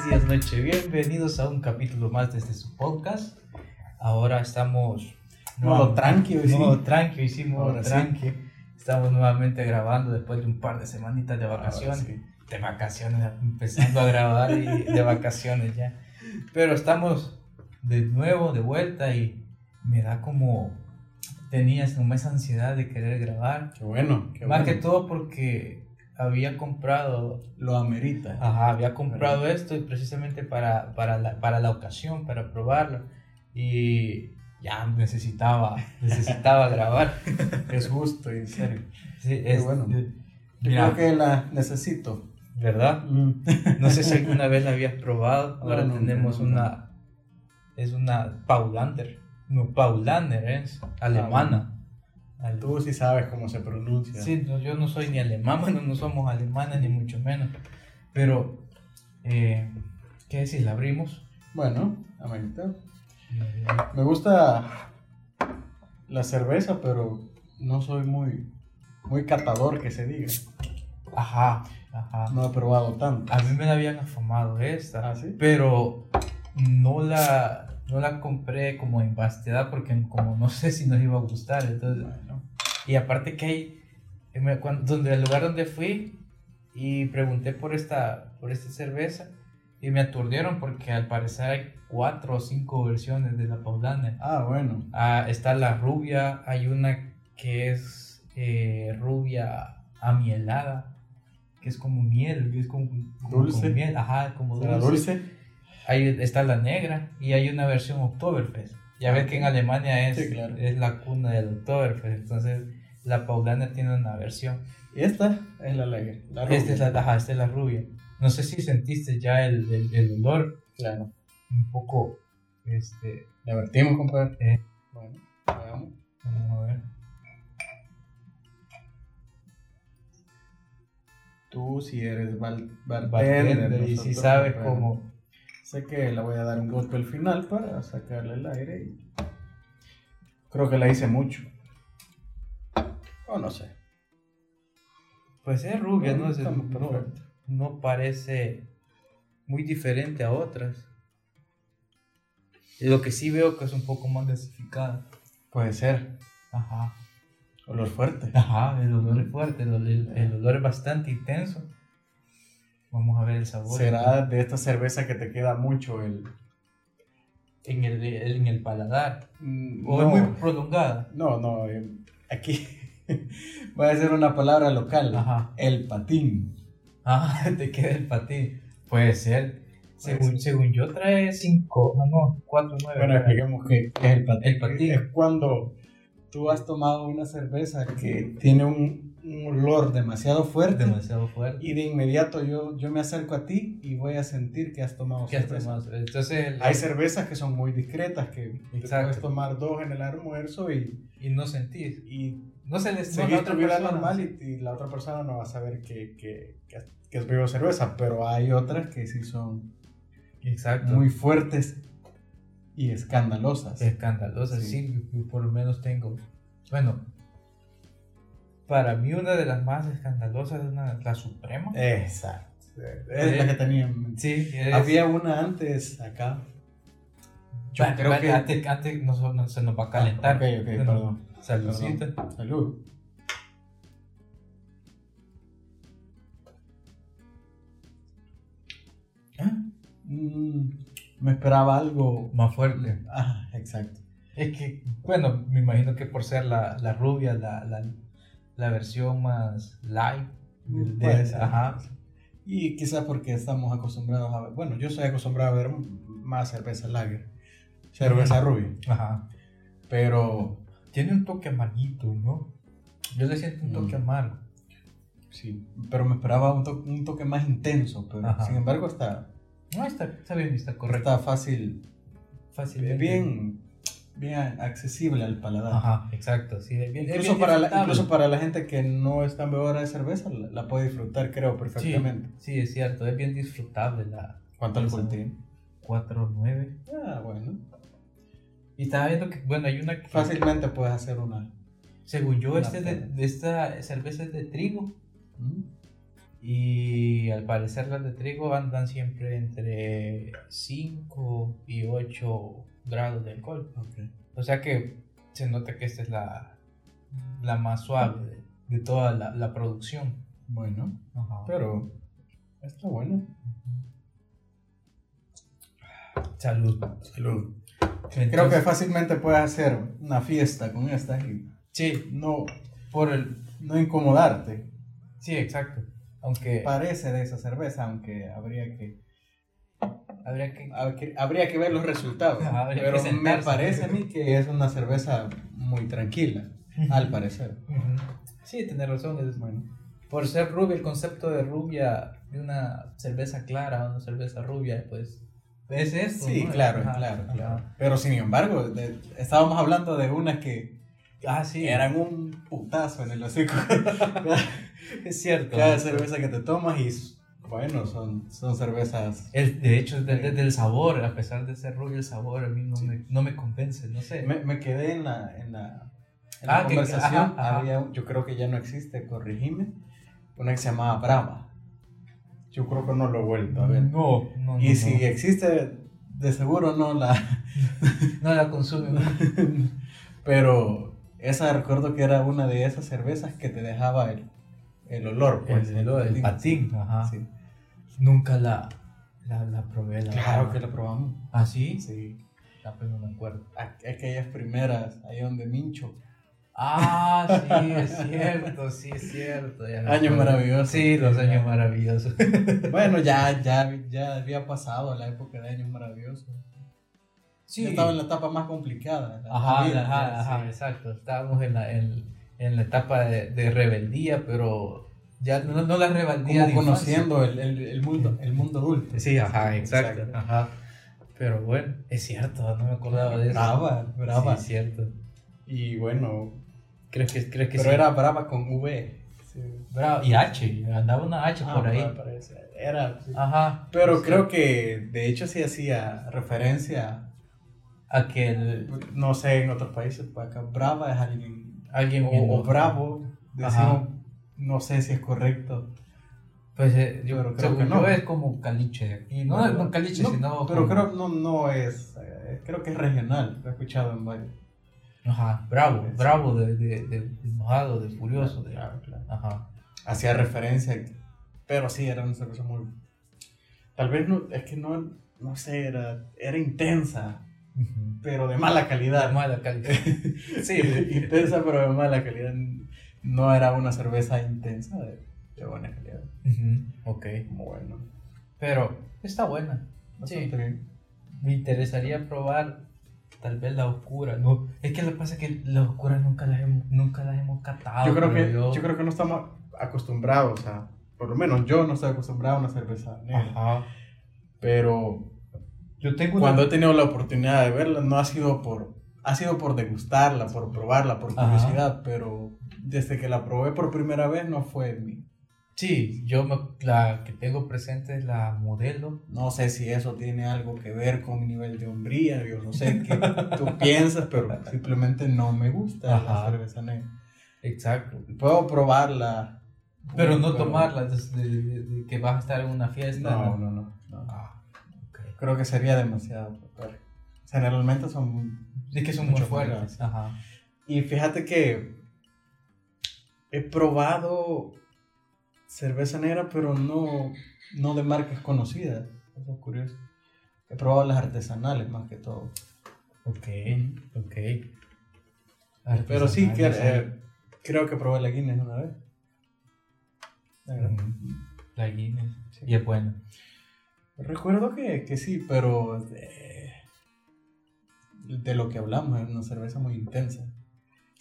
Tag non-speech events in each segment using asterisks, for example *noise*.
tardes, días, noche. Bienvenidos a un capítulo más desde su podcast. Ahora estamos. Modo tranqui, hoy sí. Modo tranqui, sí, modo Ahora sí. tranqui. Estamos nuevamente grabando después de un par de semanitas de vacaciones. Sí. De vacaciones, empezando a grabar y de vacaciones ya. Pero estamos de nuevo, de vuelta y me da como. Tenía como esa ansiedad de querer grabar. Qué bueno, qué Más bueno. que todo porque había comprado Lo amerita. Ajá, había comprado esto y precisamente para, para, la, para la ocasión, para probarlo. Y ya necesitaba, *laughs* necesitaba grabar. Es justo, en serio. Sí, es, bueno. Yo creo que la necesito. ¿verdad? No sé si alguna vez la habías probado. *laughs* No, Ahora nunca, tenemos nunca. una. Es una Paulaner. No, Paulaner es alemana. Tú sí sabes cómo se pronuncia. Sí, no, yo no soy ni alemán, *laughs* bueno, no somos alemanes ni mucho menos. Pero, eh, ¿qué decir? La abrimos. Bueno, amerita. Me gusta la cerveza, pero no soy muy, muy catador que se diga. Ajá, ajá. No he probado tanto. A mí me la habían afamado esta, ¿Ah, sí? pero no la, no la compré como en vastedad porque como no sé si nos iba a gustar. Entonces, Bueno, y aparte que hay, eh, me- cuan- donde el lugar donde fui y pregunté por esta, por esta cerveza y me aturdieron porque al parecer hay cuatro o cinco versiones de la Paulaner. Ah, bueno. Ah, está la rubia, hay una que es eh, rubia amielada, que es como miel, que es como, como Dulce. con miel, ajá, como ¿Será dulce. dulce? Ahí está la negra y hay una versión Oktoberfest. Ya ves que en Alemania es, Sí, claro. es la cuna del Oktoberfest, entonces la Paulaner tiene una versión. Y esta es la alegre. La Esta es la, ajá, esta es la rubia. No sé si sentiste ya el, el, el olor Claro. un poco, este, La vertimos, compadre. Eh. Bueno, veamos. vamos a ver. Tú si eres bar- bartender, y si sabes cómo... Sé que le voy a dar un golpe al final para sacarle el aire y creo que la hice mucho. O no sé. Pues es rubia, ¿no? Es- Estamos no, no parece muy diferente a otras. Y lo que sí veo que es un poco más gasificada. Puede ser. Ajá. Olor fuerte. Ajá, el olor es fuerte, el, el- el olor es bastante intenso. Vamos a ver el sabor. Será de esta cerveza que te queda mucho el... En el, en el paladar. Mm, O no, es muy prolongada. no, no, eh, aquí *laughs* voy a decir una palabra local. Ajá. El patín. Ah, *laughs* te queda el patín. Puede ser. Según, según yo trae 5, no, no, 4, 9. Bueno, expliquemos qué es el patín. El patín. Es cuando tú has tomado una cerveza que tiene un, un olor demasiado fuerte demasiado fuerte. y de inmediato yo, yo me acerco a ti y voy a sentir que has tomado ¿Qué has cerveza. tomado? Entonces, el- Hay cervezas que son muy discretas, que Exacto. puedes tomar dos en el almuerzo y, y no sentís. y No se les no, seguir la tu vida persona, normal y, y la otra persona no va a saber que, que, que, que has bebido cerveza, pero hay otras que sí son Exacto. muy fuertes y escandalosas. escandalosa. Sí. Sí. yo, yo por lo menos tengo. Bueno, para mí una de las más escandalosas es una, la Suprema. Exacto. Es la que tenía. Sí, es- Había una antes acá. Yo Va- creo va- que. antes, antes no, no se nos va a calentar. Ah, ok, ok, Bueno, perdón. Saludcita. Salud. Ah, Mm, me esperaba algo. Más fuerte. Ah, exacto. Es que, bueno, me imagino que por ser la, la rubia, la, la, la versión más light. del- de- ser. ajá. Y quizás porque estamos acostumbrados a ver. Bueno, yo soy acostumbrado a ver más cerveza lager. Cerveza rubia. Ajá. Pero. Tiene un toque amarguito, ¿no? Yo le siento un toque Mm. amargo. Sí. Pero me esperaba un, to- un toque más intenso. Pero Ajá. sin embargo está, No, está, está bien, está correcto. está fácil. Fácil. Bien, bien accesible al paladar. Ajá, exacto. Sí, bien, Incluso bien para, la, incluso para la gente que no es tan bebedora de cerveza, la, la puede disfrutar, creo, perfectamente. Sí, sí, es cierto. Es bien disfrutable la ¿Cuánto alcohol tiene? 4-9. Ah, bueno. Y estaba viendo que, bueno, hay una que. Fácilmente puedes hacer una. Según yo, Una este de, esta cerveza es de trigo. ¿Mm? Y al parecer las de trigo andan siempre entre 5 y 8 grados de alcohol. O sea que se nota que esta es la, la más suave de, de toda la, la producción. Bueno, Ajá. pero está bueno. Salud. Salud. Creo que fácilmente puedes hacer una fiesta con estas y Sí, no, por el... no incomodarte. Sí, exacto. Aunque Parece de esa cerveza, aunque habría que, habría que... hab- que- habría que ver los resultados. Habría Pero que me parece a mí que es una cerveza muy tranquila, al parecer. Sí, tienes razón. es- Bueno, Por ser rubia, el concepto de rubia, de una cerveza clara o una cerveza rubia, pues es eso. sí, ¿no? claro, Ajá, claro, ajá. claro. Pero sin embargo, de- estábamos hablando de unas que Ah, sí. eran un putazo en el hocico. *laughs* Es cierto. Cada cerveza que te tomas y bueno, son, son cervezas. El- de hecho, desde el sabor, a pesar de ser rubio, el sabor a mí no, me, no me convence, no sé. Me, me quedé en la, en la, en Ah, la que- conversación. ajá. Había, yo creo que ya no existe, corregime. Una que se llamaba Brava. Yo creo que no lo he vuelto a ver. No, no, no. y no. si existe, de seguro no la. *laughs* No la consume. *laughs* Pero esa recuerdo que era una de esas cervezas que te dejaba el, el olor. el, Pues, el, el patín, ajá. Sí. Nunca la, la, la probé. La Claro que la probamos. ¿Ah, sí? Sí. Ah, pues no me acuerdo. Aqu- Aquellas primeras, ahí donde Mincho. Ah, sí, es cierto, sí, es cierto. Años maravillosos. Sí, los años maravillosos. Bueno, ya, ya, ya había pasado la época de años maravillosos. Sí. Ya estaba en la etapa más complicada. la Ajá, vida, ajá, ajá, sí. exacto. Estábamos en la, en, en la etapa de, de rebeldía, pero ya no, no la rebeldía Como conociendo el, el, el mundo, el mundo adulto. Sí, ajá, exacto. Exacto. Ajá. Pero bueno, es cierto, no me acordaba de eso. Brava, brava. Sí, es cierto. Y bueno, ¿Crees que, crees que pero sí? era brava con V. Sí. Y H, andaba una H Ah, por ahí. brava. Era, sí. Ajá. Pero creo que de hecho sí hacía referencia, Aquel. no sé, en otros países, pues acá brava es alguien, Alguien o, o bravo, decimos, no sé si es correcto. Pues eh, yo Pero creo que no. es como caliche aquí. No, no, no caliche, No, sino. Pero como- creo no, no es, eh, creo que es regional, lo he escuchado en varios. Ajá, bravo, Sí. bravo, de, de, de, de enojado, de furioso. De... Claro, claro. Ajá. Hacía referencia, pero sí, era una cerveza muy... Tal vez no, es que no, no sé, era, era intensa, pero de mala calidad. De mala calidad. *laughs* Sí, intensa, pero de mala calidad. No era una cerveza intensa, de, de buena calidad. Ujú, Ok. Como bueno. Pero está buena. Bastante Sí. bien. Me interesaría probar tal vez la oscura. No, es que lo que pasa es que las oscuras nunca las hemos, nunca las hemos catado. Yo creo, que, yo. yo creo que no estamos acostumbrados a, por lo menos yo no estoy acostumbrado a una cerveza negra. Ajá. Pero Yo tengo una- cuando he tenido la oportunidad de verla, no ha sido por, ha sido por degustarla, por probarla, por Ajá. curiosidad, pero desde que la probé por primera vez no fue mi. Sí, yo me- la que tengo presente es la modelo. No sé si eso tiene algo que ver con mi nivel de hombría, yo no sé qué *laughs* tú piensas, pero simplemente no me gusta Ajá. la cerveza negra. Exacto. Puedo probarla. Pero no tomarla desde de- de que vas a estar en una fiesta. No, no, no. no. Ah. Creo que sería demasiado. Generalmente son muy... Es que son muy Mucho fuertes. fuertes. Ajá. Y fíjate que he probado cerveza negra, pero no, no de marcas conocidas. Eso es curioso. He probado las artesanales más que todo. Ok, ok. Pero sí, que, Artesanales, eh, creo que probé la Guinness una vez. La Guinness. Sí. Y es buena. Recuerdo que, que sí, pero de, de lo que hablamos es una cerveza muy intensa.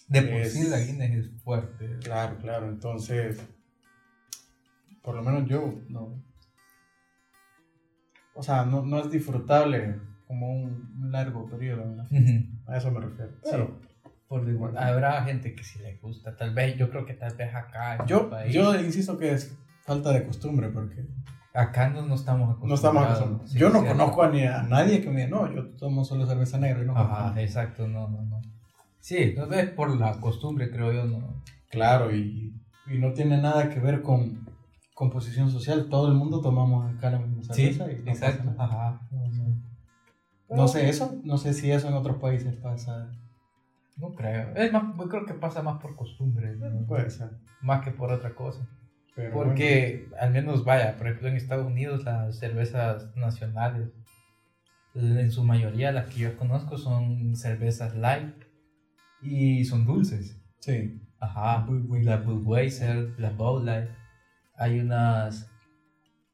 De por sí la Guinness es fuerte. Claro, claro. Entonces, por lo menos yo no. O sea, no, no es disfrutable como un, un largo periodo. Ujú. A eso me refiero. Pero Por igual. Habrá gente que sí le gusta. Tal vez, yo creo que tal vez acá en yo, país. yo insisto que es falta de costumbre porque Acá no, no estamos acostumbrados. no estamos acostumbrados. Sí, yo no conozco a, ni a nadie que me diga, no, yo tomo solo cerveza negra y no Ajá, conozco". exacto, no, no, no. Sí, no es por la costumbre, creo yo, no. Claro, y, y no tiene nada que ver con, composición social. Todo el mundo tomamos acá la misma Sí, cerveza. y no exacto. Ajá. No sé eso, no sé si eso en otros países pasa. No creo. Es más, yo creo que pasa más por costumbre, ¿no? Puede ser. más que por otra cosa. Pero Porque al menos vaya, por ejemplo en Estados Unidos las cervezas nacionales, en su mayoría las que yo conozco son cervezas light y son dulces. sí. Ajá, la Budweiser, la Bud Light. Hay unas...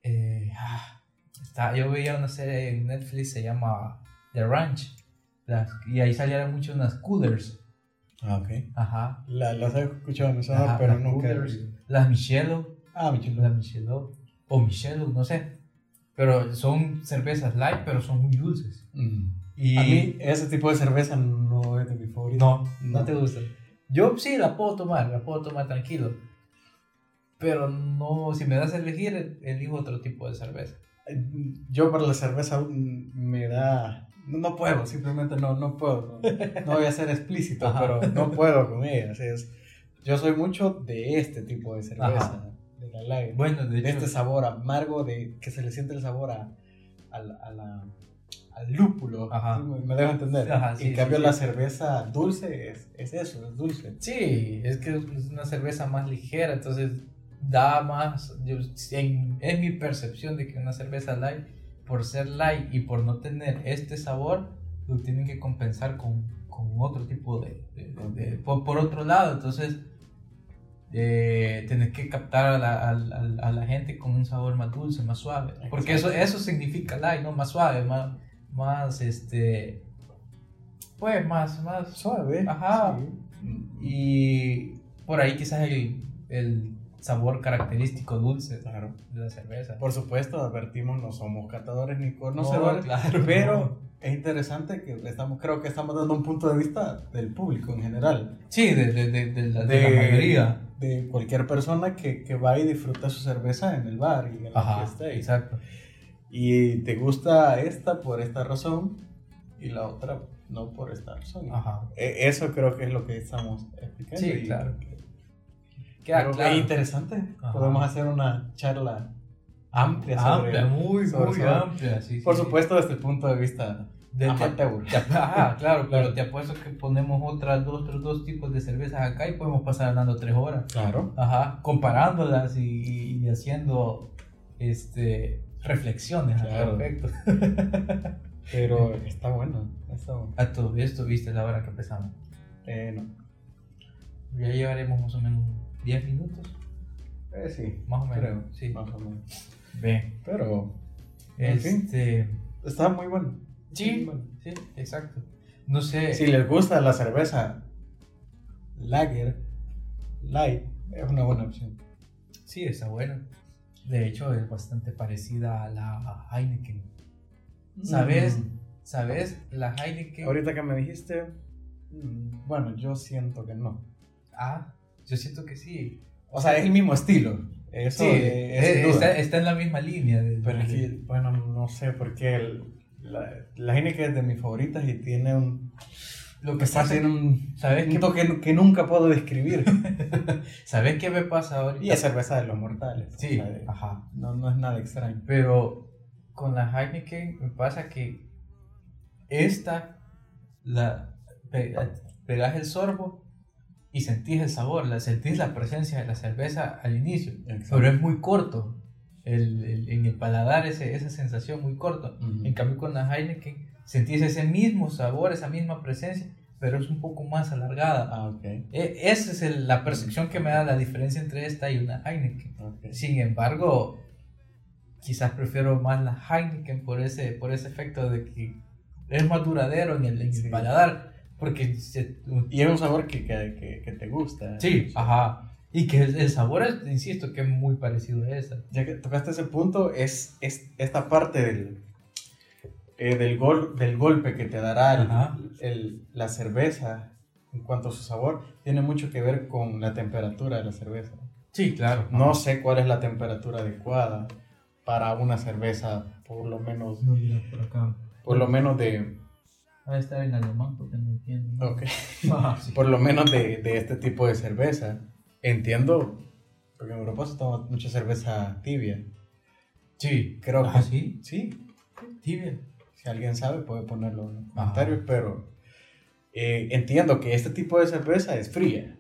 eh, ah, está, yo veía una serie en Netflix, se llama The Ranch. Las, y ahí salieron muchas unas coolers. Ah, ok. Ajá. La, las he escuchado mencionar, Ajá, pero las nunca. Las Michelo. Ah, mi chulo. La Michelo. O Michelo, no sé. Pero son cervezas light, pero son muy dulces. Mm. Y A mí, ese tipo de cerveza no es de mi favorito. no, no, No. te gusta. Yo sí la puedo tomar, la puedo tomar tranquilo. Pero no, si me das a elegir, elijo otro tipo de cerveza. Yo para la cerveza me da... No, puedo, simplemente no, no puedo. No, no voy a ser explícito, Ajá. pero no puedo con ella. así es. Yo soy mucho de este tipo de cerveza, Ajá. de la lager. Bueno, de de hecho, este sabor amargo, de que se le siente el sabor a, a la- a la- al lúpulo. Ajá. me dejo entender. Ajá, sí, en cambio, sí, la sí. cerveza dulce es, es eso, es dulce. sí, es que es una cerveza más ligera, entonces da más. yo- en- es mi percepción de que una cerveza light, por ser light y por no tener este sabor, lo tienen que compensar con, con otro tipo de. de- de- de- por, por otro lado, entonces. Eh, tenés que captar a la, a la- a la gente con un sabor más dulce, más suave. Porque eso, eso significa light, ¿no? Más suave, más, más este. Pues más, más Suave. Ajá. sí. Y por ahí quizás el, el sabor característico dulce Claro. de la cerveza. Por supuesto, advertimos, no somos catadores ni conocedores, claro, pero es interesante que estamos, creo que estamos dando un punto de vista del público en general. Sí, de, de, de, de la, la mayoría. De cualquier persona que, que va y disfruta su cerveza en el bar y en la Ajá, fiesta. Y, exacto. y te gusta esta por esta razón y la otra no por esta razón. Ajá. E- Eso creo que es lo que estamos explicando. Sí, y- claro. que- Queda pero claro. Es interesante. Ajá. Podemos hacer una charla amplia sobre, Amplia, muy, sobre- muy sobre- amplia. Sí, Por sí. supuesto, desde el punto de vista De- te- amateur. te- Ajá, *laughs* claro, pero te apuesto que ponemos otras dos, otros dos tipos de cervezas acá y podemos pasar hablando tres horas. Claro. Ajá, comparándolas y, y- y haciendo este, reflexiones Claro. al respecto. *laughs* Pero está bueno. Está bueno. A todo esto, viste la hora que empezamos. Eh, no. Ya llevaremos más o menos 10 minutos, Eh, sí. más o menos. Creo. Sí. Más o menos. Ve. Pero En fin. Este. está muy bueno. Sí, bueno. sí, exacto. No sé. Si les gusta la cerveza Lager Light, es una buena opción. Sí, está bueno. De hecho, es bastante parecida a la Heineken. ¿Sabes? Mm. ¿Sabes? La Heineken. Ahorita que me dijiste, mm, bueno, yo siento que no. Ah, yo siento que sí. O sea, es el mismo estilo. Eso sí, eh, es está, está en la misma línea. de- Pero es que, bueno, no sé por qué el- la, la Heineken es de mis favoritas y tiene un... Lo que Pues pasa tiene un, ¿Sabes un qué? toque que nunca puedo describir. *laughs* ¿Sabes qué me pasa ahorita? y es cerveza de los mortales. o Sí, sea, de- ajá. no, no es nada extraño. Pero con la Heineken me pasa que esta, la pe- pegas el sorbo y sentís el sabor, la, sentís la presencia de la cerveza al inicio, pero es muy corto. El, el- en el paladar ese, esa sensación muy corto. Ujú. En cambio con la Heineken sentís ese mismo sabor, esa misma presencia, pero es un poco más alargada. Ah, ok. E- esa es el- la percepción que me da la diferencia entre esta y una Heineken. ok. Sin embargo, quizás prefiero más la Heineken por ese, por ese efecto de que es más duradero en el, en el Sí. paladar. Porque se- Y es un sabor que, que, que, que te gusta. sí, ajá. Y que el, el sabor, es, insisto, que es muy parecido a esa. Ya que tocaste ese punto, es, es esta parte del, eh, del, gol, del golpe que te dará el- la cerveza en cuanto a su sabor, tiene mucho que ver con la temperatura de la cerveza. Sí, claro. No sé cuál es la temperatura adecuada para una cerveza, por lo menos, No, mira, por acá. por lo menos de, Va a estar en alemán porque no entiendo. ¿no? ok, *laughs* sí. por lo menos de, de este tipo de cerveza. Entiendo Porque en Europa se toma mucha cerveza tibia. Sí. Creo Ah, que sí. Sí, Tibia. si alguien sabe puede ponerlo en los Ajá. comentarios, pero eh, entiendo que este tipo de cerveza es fría.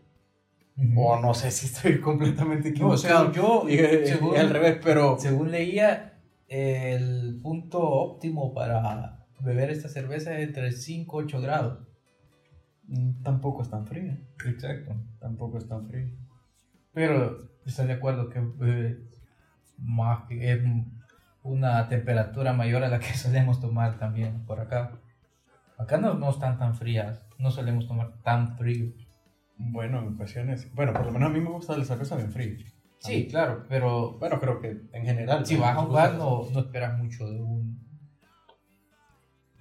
O no sé si estoy *laughs* completamente No, equivocado. según yo, *laughs* y, eh, según- al revés, pero Según leía, el punto óptimo para beber esta cerveza entre 5 y 8 grados. mm, tampoco es tan fría. Exacto. Tampoco es tan fría. Pero estoy de acuerdo que eh, más que es una temperatura mayor a la que *laughs* solemos tomar también por acá. Acá no, no están tan frías, no solemos tomar tan frío. Bueno, en ocasiones. Bueno, por lo menos a mí me gusta la cerveza bien fría. Sí, claro, pero Bueno, creo que en general. si vas a la no, no esperas mucho de un...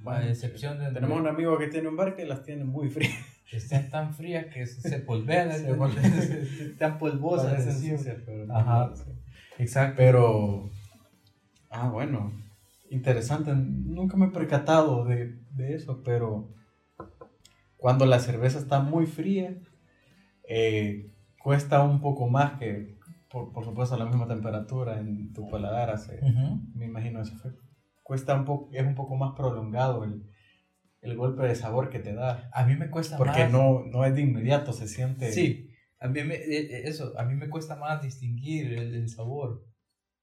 Bueno, a excepción de... Tenemos un amigo que tiene un bar que las tiene muy frías. Están tan frías que se, polvean, *laughs* están polvosas. Pero no, Ajá. no sé. Exacto. Pero. Ah, bueno. Interesante. Nunca me he percatado de, de eso, pero. Cuando la cerveza está muy fría, eh, cuesta un poco más que, por, por supuesto, a la misma temperatura en tu paladar hace. Me imagino ese efecto. Cuesta un poco, es un poco más prolongado el, el golpe de sabor que te da. A mí me cuesta Porque más. no, no es de inmediato, se siente. Sí, a mí me, eh, eh, eso, a mí me cuesta más distinguir el, el sabor.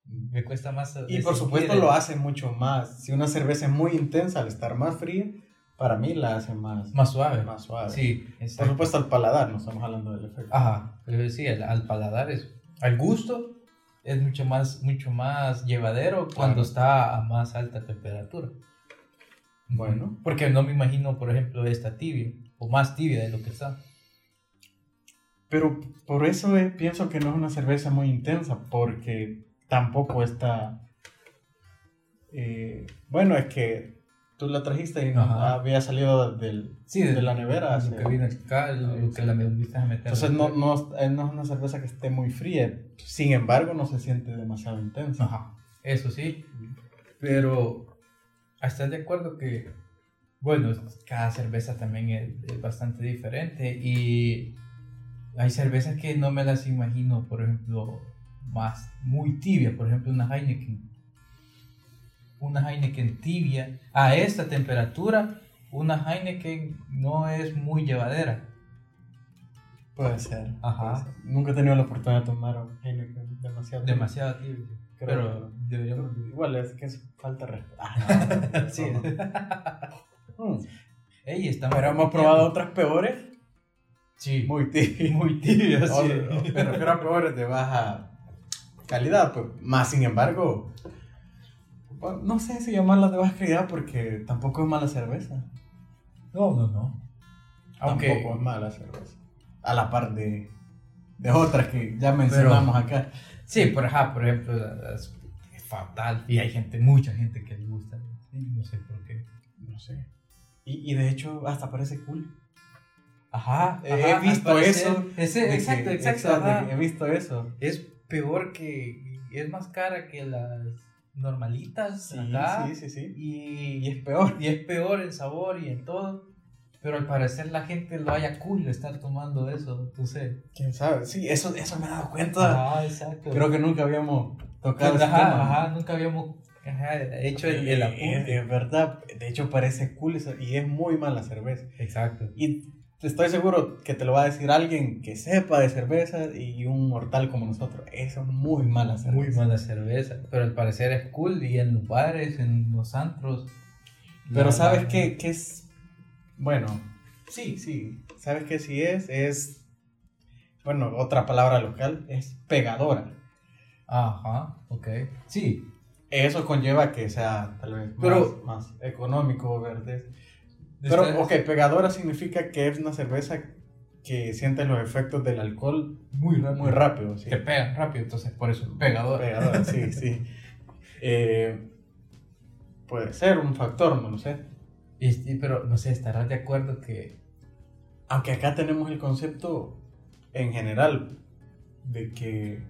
Me cuesta más. Y por supuesto el- lo hace mucho más. Si una cerveza es muy intensa al estar más fría, para mí la hace más, Más suave. más suave. Sí, Por exacto. supuesto al paladar, no estamos hablando del efecto. Ajá, pero sí, al, al paladar es. Al gusto es mucho más, mucho más llevadero cuando Claro. está a más alta temperatura. Bueno. Porque no me imagino, por ejemplo, esta tibia, o más tibia de lo que está. Pero por eso eh, pienso que no es una cerveza muy intensa, porque tampoco está... eh, bueno, es que tú la trajiste y Ajá. había salido del, Sí, de la nevera. Lo que vino acá, lo que la me volviste a meter. Entonces no, no, eh, no es una cerveza que esté muy fría. Sin embargo, no se siente demasiado intensa. Ajá, eso sí. Pero, ¿estás de acuerdo que, bueno, cada cerveza también es, es bastante diferente? Y hay cervezas que no me las imagino, por ejemplo, más, muy tibia, por ejemplo, una Heineken. Una Heineken tibia. A esta temperatura, una Heineken no es muy llevadera. Puede ser. Ajá. puede ser. Nunca he tenido la oportunidad de tomar un Heineken demasiado. Demasiado tibia. Creo Pero deberíamos... Igual es que es falta de respeto. *laughs* Ah, no, Sí. no. Mm. Ey, estamos Pero hemos probado otras peores. Sí, Muy tibias. *laughs* muy tibia, sí. Me refiero a peores de baja calidad. Pues, más sin embargo, bueno, no sé si llamarlas de baja calidad porque tampoco es mala cerveza. No, no, no. Aunque, Tampoco es mala cerveza. A la par de, de otras que ya mencionamos acá. sí, por, ajá, por ejemplo, es fatal. Y hay gente, mucha gente que le gusta. No sé por qué. No sé. Y, y de hecho, hasta parece cool. Ajá, He visto eso ese- exacto, que- exacto. exacto, ajá. He visto eso. Es peor que. Es más cara que las normalitas Sí, acá. sí, sí, sí. Y, Y es peor. y es peor en sabor y en todo. Pero al parecer la gente lo haya cool de estar tomando eso. Entonces. ¿Quién sabe? Sí, eso, eso me he dado cuenta. Ajá, exacto. Creo que nunca habíamos tocado ajá, tema. ajá, nunca habíamos ajá, hecho el, el Eh, apunte. Es verdad. De hecho, parece cool eso, y es muy mala cerveza. Exacto. Y estoy seguro que te lo va a decir alguien que sepa de cerveza y un mortal como nosotros. Eso es muy mala cerveza. Muy mala cerveza. Pero al parecer es cool y en los bares, en los antros. Pero ¿sabes qué, qué es? Bueno, sí, sí. ¿Sabes qué sí es? Es, bueno, otra palabra local, es pegadora. Ajá, ok. Sí, Eso conlleva que sea tal vez más, Pero- más económico, ¿verdad? Pero, ok, pegadora significa que es una cerveza que siente los efectos del alcohol muy rápido. muy rápido. ¿sí? Que pegan rápido, entonces por eso es pegador. Pegadora, sí, *laughs* sí. Eh, puede ser un factor, no lo sé. Y- y- pero no sé, estarás de acuerdo que. Aunque acá tenemos el concepto en general de que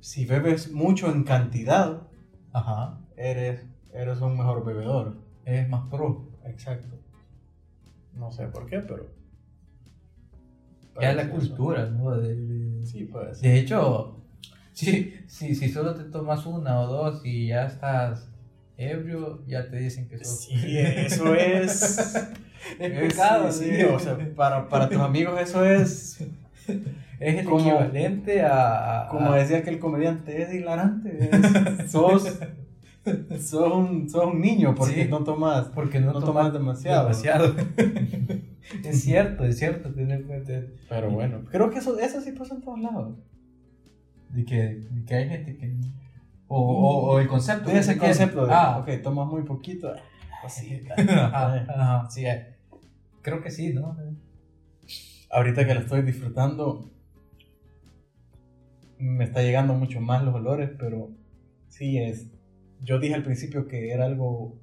si bebes mucho en cantidad, Ajá, eres, eres un mejor bebedor. es más pro. Exacto. No sé por qué, pero... Ya es la cultura, ¿no? De, de- Sí, pues. De hecho, si, si, si solo te tomas una o dos y ya estás ebrio, ya te dicen que sos... Sí, eso es... *laughs* es pecado, sí, sí, o sea, para, para tus amigos eso es... *laughs* Es el Como- equivalente a... a- Como decía que el comediante es hilarante. es- sos, *laughs* sos, un, sos un niño porque Sí. no tomas, Porque no, no tomas tomas demasiado. demasiado. *laughs* es cierto, es cierto. Pero bueno, creo que eso, eso sí pasa en todos lados. de que, de que hay gente que... O, o, o el concepto. De ese concepto de, Ah, ok, tomas muy poquito. Así. *laughs* Ajá, ajá, sí, eh. creo que sí, ¿no? Ahorita que la estoy disfrutando, me está llegando mucho más los olores, pero sí es. Yo dije al principio que era algo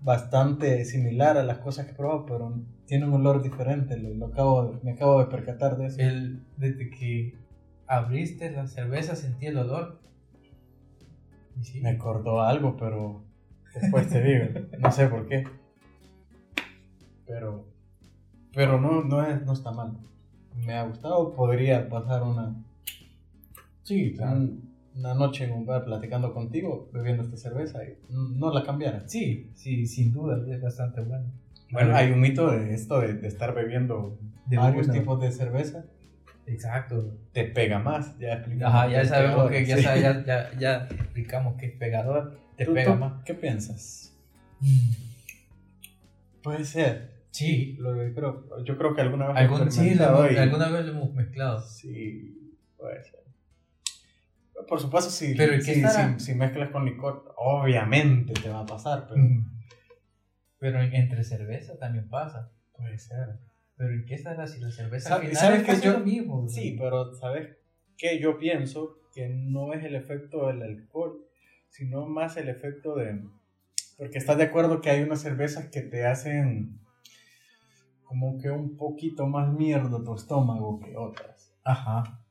bastante similar a las cosas que he probado, pero tiene un olor diferente. Lo, lo acabo de- me acabo de percatar de eso. El, desde que abriste la cerveza sentí el olor. Sí. Me acordó algo, pero después te digo. No sé por qué. Pero, pero no, no, es, no está mal. Me ha gustado. Podría pasar una, Sí, un- una noche en un bar platicando contigo, bebiendo esta cerveza y no la cambiara. Sí, sí, sin duda, es bastante bueno. Bueno, hay un mito de esto de, de estar bebiendo De varios una. tipos de cerveza. Exacto. Te pega más. Ya explicamos Ajá, ya sabemos que ya, sí. sabe- ya, ya, ya explicamos que es pegador, te ¿Tú- pega tú más. ¿Qué piensas? Puede ser. Sí, Lo creo, yo creo que alguna vez algún, sí alguna vez lo hemos mezclado. Sí, puede ser. Por supuesto, si, Pero ¿y qué si, si- si mezclas con licor, obviamente te va a pasar, pero *laughs* Pero en- entre cerveza también pasa. puede ser. Pero ¿en qué estará si la cerveza Sa- al final ¿sabes es que yo- lo mismo? Sí, pero ¿sabes qué? Yo pienso que no es el efecto del alcohol, sino más el efecto de... Porque estás de acuerdo que hay unas cervezas que te hacen como que un poquito más mierda tu estómago que otras. Ajá.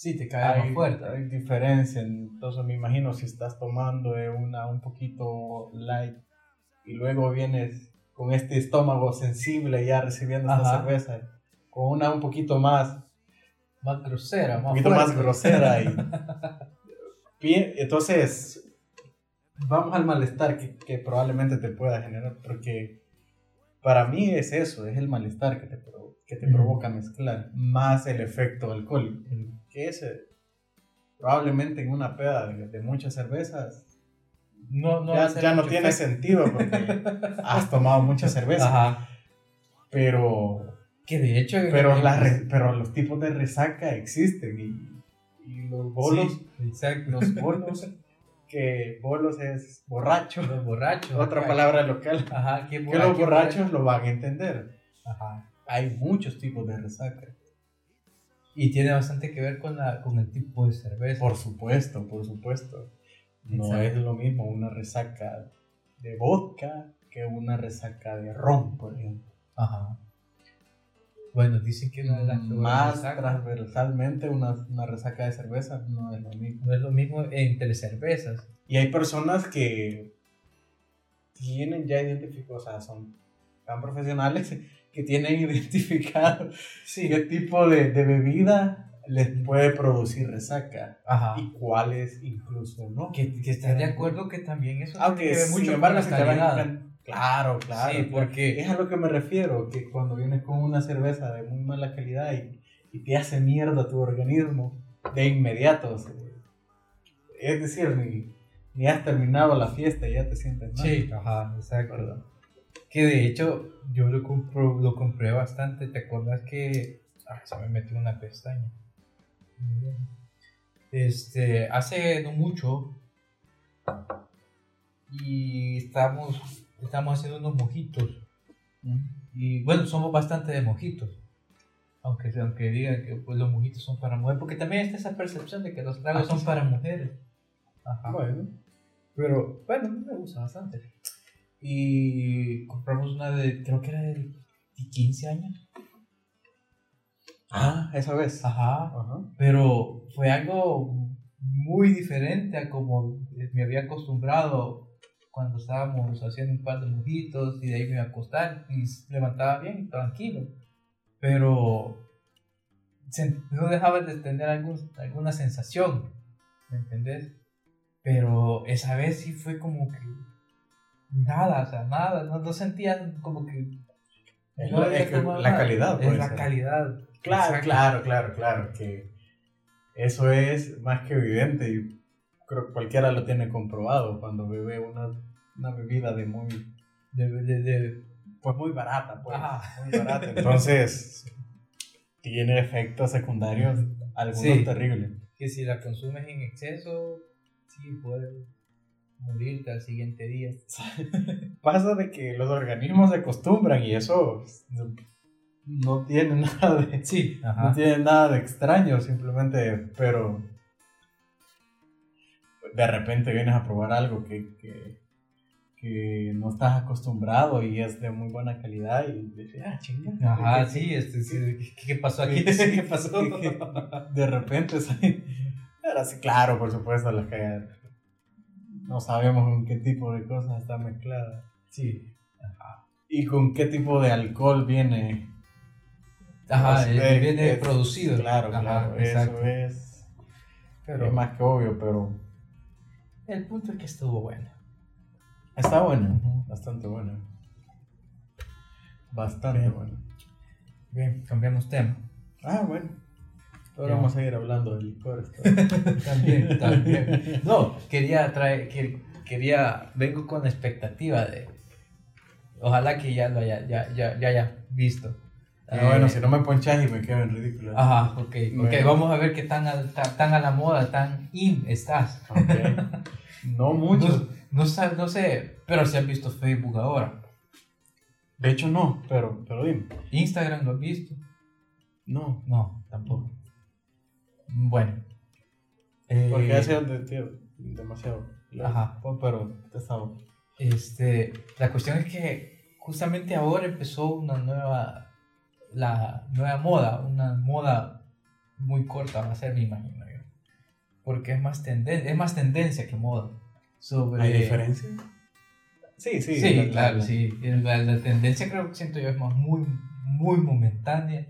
Sí, te cae hay, más fuerte. hay diferencia, entonces me imagino si estás tomando de una un poquito light y luego vienes con este estómago sensible ya recibiendo esta Ajá. cerveza, con una un poquito más, Más grosera, un más poquito más fuerte. grosera y *laughs* Bien, entonces vamos al malestar que, que probablemente te pueda generar, porque para mí es eso, es el malestar que te, que te Ujú. provoca mezclar, más el efecto alcohólico, que ese probablemente en una peda de, de muchas cervezas No, no ya, no tiene efecto. sentido porque *laughs* has tomado mucha cerveza, Ajá. pero, Que de hecho. pero, la re- pero los tipos de resaca existen y, y los bolos, Sí, exacto. los bolos, que bolos es borracho, Los borrachos. otra acá. palabra local, Ajá, que los borrachos lo van a entender. Ajá. Hay muchos tipos de resaca. Y tiene bastante que ver con, la, con el tipo de cerveza. Por supuesto, por supuesto. No Exacto. es lo mismo una resaca de vodka que una resaca de ron, por ejemplo. Ajá. Bueno, dicen que una de las Más transversalmente una, una resaca de cerveza no es lo mismo. no es lo mismo entre cervezas. Y hay personas que tienen ya identificado, o sea, son tan profesionales que tienen *laughs* identificado qué tipo de, de bebida les puede producir resaca Ajá. y cuáles incluso no. Que, que estás de acuerdo que también eso Aunque sin mucho embargo, se Claro, claro. Sí, porque- Es a lo que me refiero, que cuando vienes con una cerveza de muy mala calidad y, y te hace mierda tu organismo de inmediato. o sea, es decir, ni, ni has terminado la fiesta y ya te sientes mal. Sí, ajá, exacto. ¿verdad? Que de hecho yo lo, compro, lo compré bastante. ¿Te acuerdas que... Ah, se me metió una pestaña. Este, hace no mucho y estamos, estamos haciendo unos mojitos. Y bueno, somos bastante de mojitos. Aunque, aunque digan que pues, los mojitos son para mujeres. Porque también está esa percepción de que los tragos Aquí son sí. para mujeres. Ajá. Bueno, Pero bueno, me gusta bastante. Y compramos una de, creo que era de 15 años. ah, esa vez. Ajá. Ajá. Pero fue algo muy diferente a como me había acostumbrado cuando estábamos haciendo un par de mojitos y de ahí me iba a acostar y levantaba bien, tranquilo. Pero no dejabas de tener algún, alguna sensación, ¿me entendés? Pero esa vez sí fue como que nada, o sea, nada, no, no sentías como que... Es la- es que calidad, Es puede la calidad. Claro, Exacto. claro, claro, claro, que eso es más que evidente y creo que cualquiera lo tiene comprobado cuando bebe una, una bebida de muy, De, de, de- pues muy barata, pues, Ajá. muy barata. *laughs* Entonces, tiene efectos secundarios, algunos Sí. terribles. que si la consumes en exceso, sí puedes morirte al siguiente día. *laughs* Pasa de que los organismos se acostumbran y eso no, no tiene *laughs* nada de, Sí, no tiene nada de extraño, simplemente, pero de repente vienes a probar algo que, que, que no estás acostumbrado y es de muy buena calidad y dices, ah, chinga. Ajá, ¿qué- sí, este, sí, ¿qué, qué pasó aquí? qué- *laughs* ¿Qué pasó? De repente, sí. Pero sí, claro, por supuesto, las que no sabemos con qué tipo de cosas está mezclada. Sí. Y con qué tipo de alcohol viene. Ajá, Pues, eh, eh, viene es- producido. Claro, Ajá, claro, exacto. eso es, Pero es más que obvio, pero el punto es que estuvo bueno. está bueno, bastante bueno. Bastante Bien. bueno. Bien, cambiamos tema. Ah, bueno. Ahora vamos a ir hablando del licor. *laughs* También, también. No, quería traer, que- quería, vengo con expectativa de, ojalá que ya lo haya, ya, ya, ya haya visto. Ah, Eh, bueno, si no me ponchas y me quedo en ridículo. Ajá, ok, ok, Bueno. vamos a ver qué tan a, tan, tan a la moda, tan in estás. Ok. No *laughs* mucho. No, no, no sé, pero si has visto Facebook ahora. De hecho, no, pero, pero dime. Instagram lo has visto. No. No, tampoco. Bueno. Eh, Porque ha sido de- tío, demasiado. Ajá. Pero te estaba. Este, la cuestión es que justamente ahora empezó una nueva, la nueva moda, una moda muy corta va a ser, me imagino yo. Porque es más, tenden es más tendencia que moda. Sobre... ¿Hay diferencia? Sí, sí. Sí, la- la- claro, la- sí. La, la tendencia creo que siento yo es más muy, muy momentánea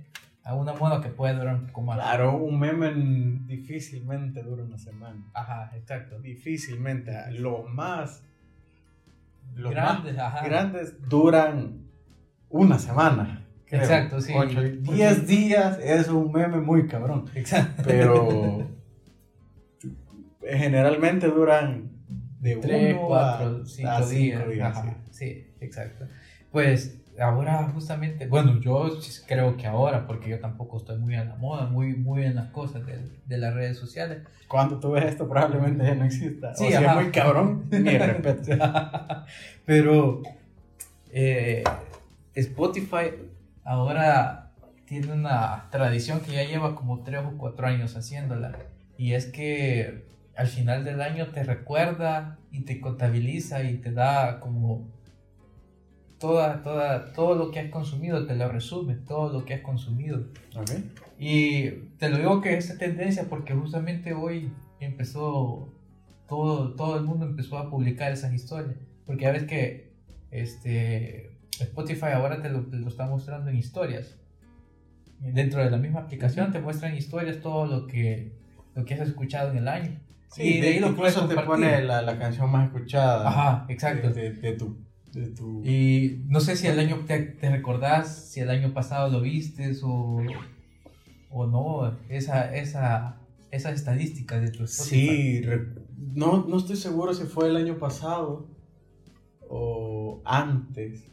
a una moda que puede durar un poco más. Claro, un meme difícilmente dura una semana. Ajá, exacto. Difícilmente. Los más. Los Grandes, más ajá. grandes duran una semana. creo. Exacto, sí. Ocho, Porque- diez días es un meme muy cabrón. Exacto. Pero. *laughs* generalmente duran de Tres, uno cuatro, a, cinco, a días. cinco días. Sí, exacto. Pues ahora justamente, bueno, yo creo que ahora, porque yo tampoco estoy muy a la moda, muy, muy en las cosas de, de las redes sociales. Cuando tú ves esto, probablemente ya no exista. Sí, o si es ajá. muy cabrón, ni *laughs* respeto. *laughs* Pero eh, Spotify ahora tiene una tradición que ya lleva como tres o cuatro años haciéndola. Y es que al final del año te recuerda y te contabiliza y te da como toda, toda, todo lo que has consumido, te lo resume, todo lo que has consumido. Ok. Y te lo digo que esa tendencia porque justamente hoy empezó, todo, todo el mundo empezó a publicar esas historias. Porque ya ves que este, Spotify ahora te lo, te lo está mostrando en historias. Dentro de la misma aplicación te muestran historias todo lo que, lo que has escuchado en el año. Sí, y de ahí lo incluso te pone la, la canción más escuchada. Ajá, exacto. De, de- de tu. De tu... Y no sé si el año te, te recordás, si el año pasado lo vistes o, o no, esa, esa, esas estadísticas de tu Spotify. Sí, no, no estoy seguro si fue el año pasado o antes,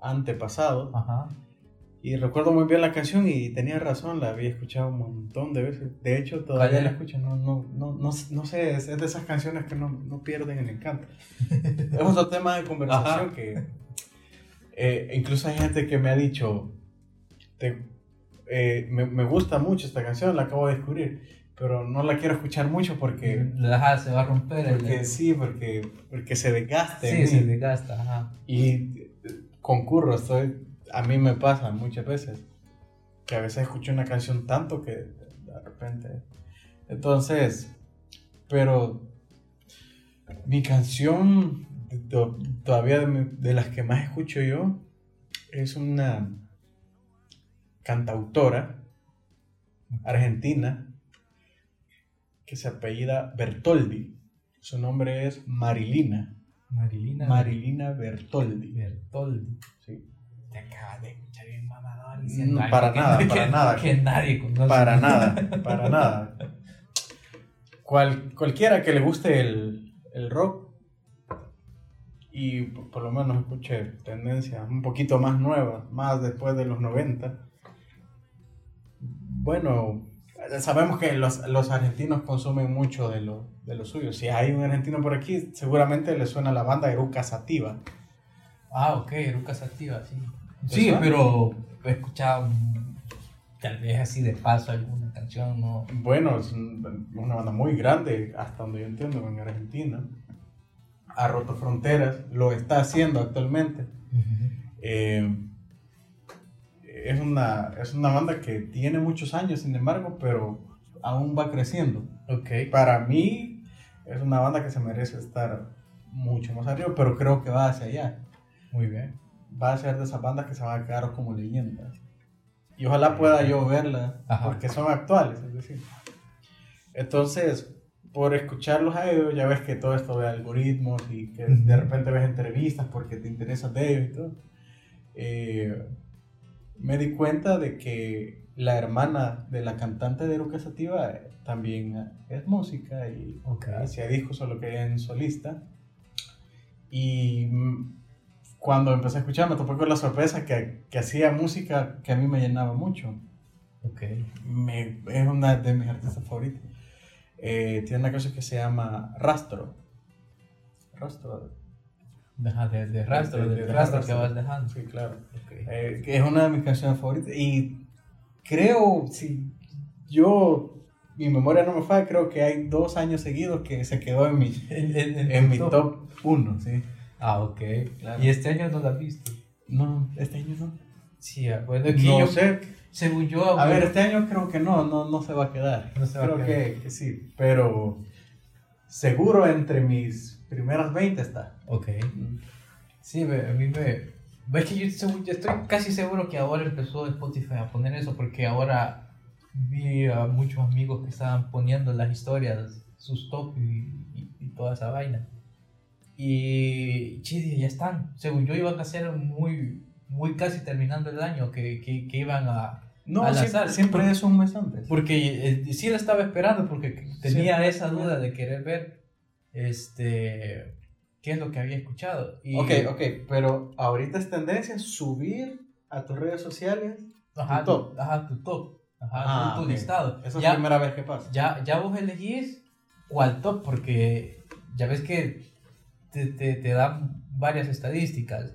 antepasado. Ajá. Y recuerdo muy bien la canción y tenía razón, la había escuchado un montón de veces. De hecho, todavía ¿Cuál la escucho. No, no, no, no, no sé, es, de esas canciones que no, no pierden el encanto. *laughs* es otro tema de conversación Ajá. que eh, incluso hay gente que me ha dicho, te- eh, me, me gusta mucho esta canción, la acabo de descubrir, pero no la quiero escuchar mucho porque... Ajá, se va a romper el... Porque sí, porque, porque se desgaste. sí, se desgasta, ajá. Y eh, concurro, estoy, a mí me pasa muchas veces que a veces escucho una canción tanto que de repente... Entonces, pero mi canción to- todavía de las que más escucho yo es una cantautora argentina que se apellida Bertoldi. Su nombre es Marilina. Marilina. Marilina Bertoldi. Bertoldi. Te acabas de escuchar bien mamador No, diciendo algo para que- nada, que- para nada. Que nadie conoce. Para nada, *laughs* para nada. Cual- cualquiera que le guste el, el rock y por, por lo menos escuche tendencias un poquito más nuevas, más después de los 90, bueno, sabemos que los, los argentinos consumen mucho de lo, de lo suyo. Si hay un argentino por aquí, seguramente le suena la banda Eruca Sativa. Ah, ok, Eruca Sativa, sí. ¿Te Sí, pero he escuchado tal vez así de paso alguna canción, ¿no? Bueno, es un- una banda muy grande, hasta donde yo entiendo, en Argentina. Ha roto fronteras, lo está haciendo actualmente. Eh, es, una, es una banda que tiene muchos años, sin embargo, pero aún va creciendo. Ok. Para mí, es una banda que se merece estar mucho más arriba, pero creo que va hacia allá. Muy bien. Va a ser de esas bandas que se van a quedar como leyendas. Y ojalá pueda yo verlas, porque son actuales, es decir. Entonces, por escucharlos a ellos, ya ves que todo esto de algoritmos y que de repente ves entrevistas porque te interesas de ellos y todo. Eh, me di cuenta de que la hermana de la cantante de Eruca Sativa también es música y Ok. hacía discos solo que en solista. Y mm, cuando empecé a escuchar me topé con la sorpresa que, que hacía música que a mí me llenaba mucho. Ok. Me- es una de mis artistas favoritos. Eh, tiene una cosa que se llama Rastro. Rastro. Deja de, de rastro, De- de, de rastro, que vas dejando. Sí, claro. Ok. Eh, que es una de mis canciones favoritas. Y creo, si yo, mi memoria no me falla, creo que hay dos años seguidos que se quedó en mi, *laughs* En, en- mi top 1, sí. Ah, ok. Claro. ¿Y este año no la has visto? No, este año no. Sí, ah, bueno, No yo, sé. según yo... A ver, este año creo que no, no, no se va a quedar. No se va a creo quedar. que, que sí, pero seguro entre mis primeras 20 está. Ok. Sí, me- a mí me... Es que yo, según- yo estoy casi seguro que ahora empezó Spotify a poner eso porque ahora vi a muchos amigos que estaban poniendo las historias, sus top y, y- y toda esa vaina. Y ya están. Según yo iban a ser muy, muy casi terminando el año que, que, que iban a... No, siempre, siempre es un mes antes. Porque eh, sí la estaba esperando porque tenía esa duda de querer ver este qué es lo que había escuchado. Y, Ok, ok, pero ahorita es tendencia subir a tus redes sociales. Ajá, tu top. Ajá, tu top. Ajá, Ah, tu, listado. Esa es la primera vez que pasa. ya, ya vos elegís cuál top porque ya ves que te, te, te dan varias estadísticas.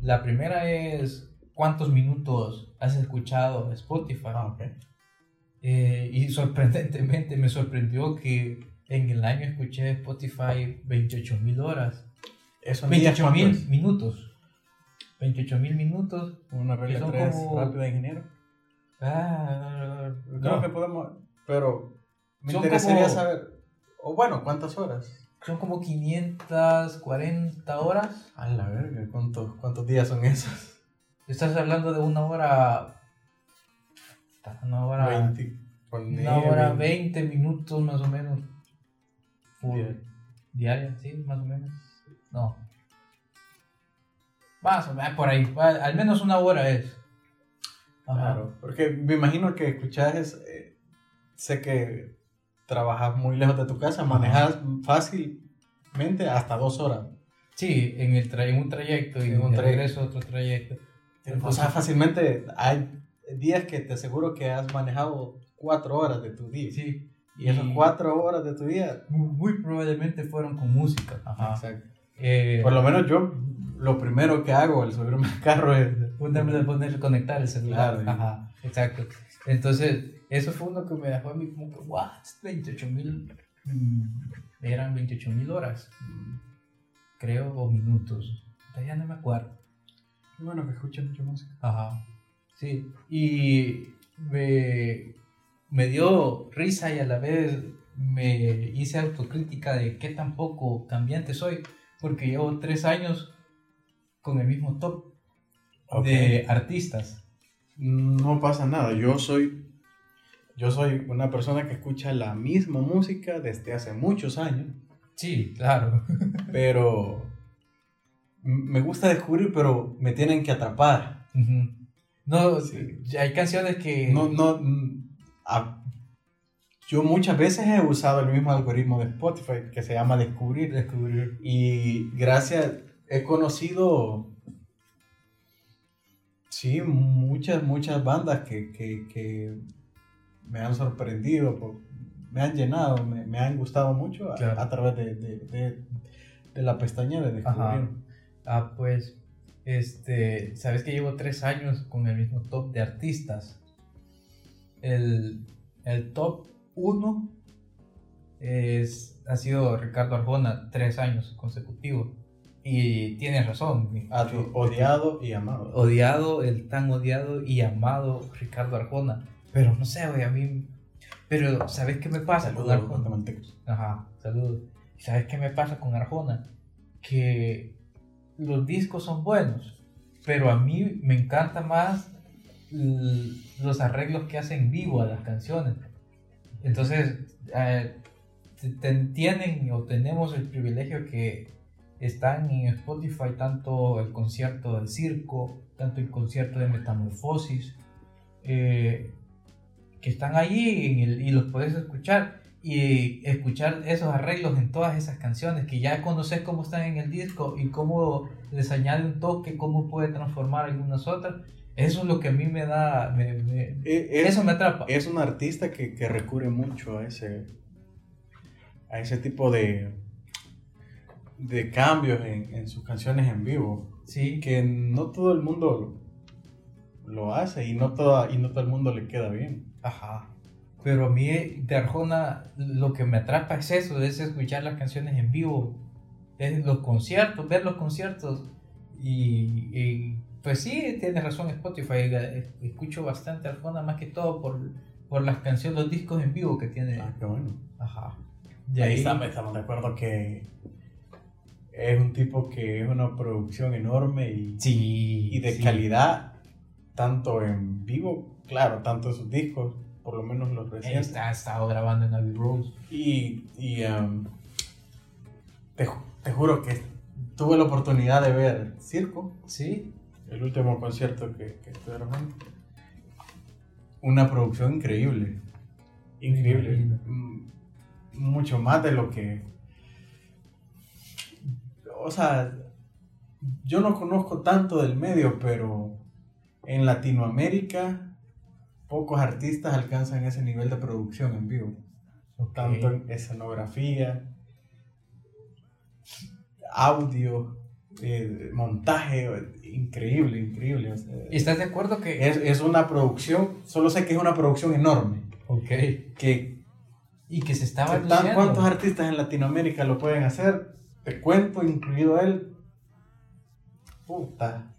La primera es cuántos minutos has escuchado Spotify. Ah, ok. Eh, y sorprendentemente me sorprendió que en el año escuché Spotify 28 mil horas. Eso en días, 28 ¿cuánto mil minutos. 28 mil minutos. Una regla que son 3 como- rápida ingeniero. Ah, no. Creo que podemos, pero me Son interesaría como- saber, o bueno, ¿cuántas horas? Son como 540 horas. A la verga, ¿cuántos, cuántos días son esos? Estás hablando de una hora. Una hora. 20. ponle Una hora 20. 20 minutos más o menos. Bien. Diaria, sí, más o menos. No. Más o menos, por ahí. Al menos una hora es. Ajá. Claro, porque me imagino que escuchas, es, eh, sé que trabajas muy lejos de tu casa, manejas fácilmente hasta dos horas. Sí, en, el tra- en un trayecto y En un regreso a otro trayecto. O sea, fácilmente hay días que te aseguro que has manejado cuatro horas de tu día. Sí. Y esas cuatro horas de tu día. Muy, muy probablemente fueron con música. Ajá. Exacto. Eh, Por lo menos yo, lo primero que hago al subirme al carro es. ponerle, ponerle, conectar el celular. Claro. Ajá, exacto. Entonces, eso fue uno que me dejó a mí como que, what? 28 mil. Eran 28 mil horas, mm, creo, o minutos. Ya no me acuerdo. Bueno que escuches mucha música. Ajá. Sí. Y me, me dio risa y a la vez me hice autocrítica de qué tan poco cambiante soy, porque llevo tres años con el mismo top de artistas. No pasa nada, yo soy yo soy una persona que escucha la misma música desde hace muchos años. Sí, claro. *laughs* pero me gusta descubrir, pero me tienen que atrapar. No, hay canciones que... No, no, yo muchas veces he usado el mismo algoritmo de Spotify que se llama Descubrir. Descubrir. Y gracias, he conocido, sí, muchas, muchas bandas que, que, que me han sorprendido, me han llenado, me, me han gustado mucho a, través de, de, de, la pestaña de Descubrir. Ah, pues, este, sabes que llevo tres años con el mismo top de artistas. El, el top uno es, ha sido Ricardo Arjona, tres años consecutivos. Y tienes razón. odiado y amado. Odiado, el tan odiado y amado Ricardo Arjona. Pero no sé, güey, a mí. Pero, ¿sabes qué me pasa con Arjona? Ajá, saludos. ¿Sabes qué me pasa con Arjona? Que los discos son buenos, pero a mí me encanta más los arreglos que hacen vivo a las canciones. Entonces, eh, tienen o tenemos el privilegio que están en Spotify tanto el concierto del circo, tanto el concierto de Metamorfosis, eh, que están allí y los puedes escuchar y escuchar esos arreglos en todas esas canciones que ya conoces cómo están en el disco y cómo les añade un toque, cómo puede transformar algunas otras. Eso es lo que a mí me da, e, eso me atrapa. Es un artista que, que, recurre mucho a ese, a ese tipo de, de cambios en, en, sus canciones en vivo. Sí. Que no todo el mundo lo, hace y no, toda, y no todo el mundo le queda bien. Ajá. Pero a mí de Arjona lo que me atrapa es eso, es escuchar las canciones en vivo, es los conciertos, ver los conciertos y pues sí, tienes razón Spotify. Eh, escucho bastante Arjona más que todo por, por las canciones, los discos en vivo que tiene. Ah, qué bueno. Ajá. De ahí, estamos, de acuerdo que es un tipo que es una producción enorme y, sí, y de calidad, tanto en vivo, claro, tanto en sus discos, por lo menos los recientes. Está, ha estado grabando en Abbey Rose. Y, y um, te, te juro que tuve la oportunidad de ver circo. Sí el último concierto que, que estuve Una producción increíble. Increíble. Mm, mucho más de lo que. O sea, yo no conozco tanto del medio, pero en Latinoamérica pocos artistas alcanzan ese nivel de producción en vivo. Tanto en escenografía, audio, eh, montaje, increíble, increíble. ¿Y estás de acuerdo que...? Es, es, una producción, solo sé que es una producción enorme. Ok. Que, y que se estaba ¿Cuántos artistas en Latinoamérica lo pueden hacer? Te cuento, incluido él. Puta.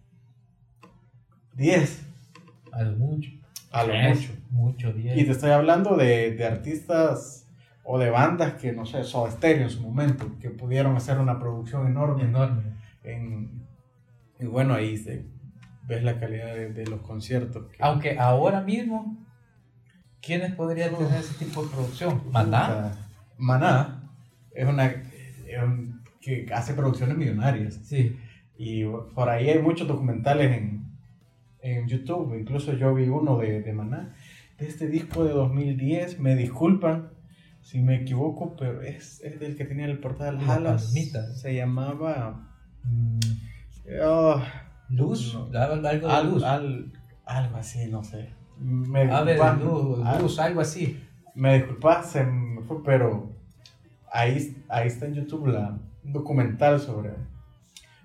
10. A lo mucho. A lo mucho. Mucho, 10. Y te estoy hablando de, de artistas o de bandas que, no sé, Soda Stereo en su momento, que pudieron hacer una producción enorme. Enorme. En, y bueno, ahí se, ves la calidad de, los conciertos. Aunque ahora mismo, ¿quiénes podrían tener ese tipo de producción? Maná. Maná es una que hace producciones millonarias. Sí. Y por ahí hay muchos documentales en, en YouTube. Incluso yo vi uno de, de Maná. De este disco de 2010. Me disculpan si me equivoco, pero es, es del que tenía el portal Halas. Se llamaba. Mm, Oh, luz, algo de luz. algo así, no sé. Me a ver, luz, algo así. Me disculpas, se me fue, pero ahí, ahí está en YouTube la, un documental sobre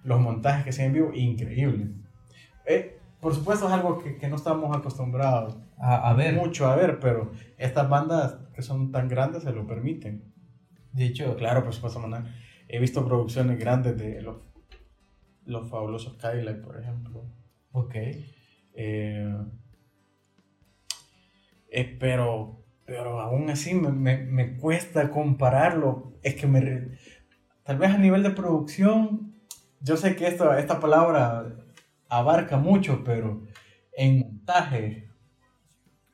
los montajes que se en vivo, increíble. Eh, por supuesto es algo que, que no estamos acostumbrados a, a, ver. mucho a ver, pero estas bandas que son tan grandes se lo permiten. De hecho, claro, por supuesto, he visto producciones grandes de los los fabulosos Cadillac, por ejemplo. Ok. Eh, eh, pero, pero aún así me, me, cuesta compararlo. Es que me... Tal vez a nivel de producción, yo sé que esta, esta palabra abarca mucho, pero en montaje,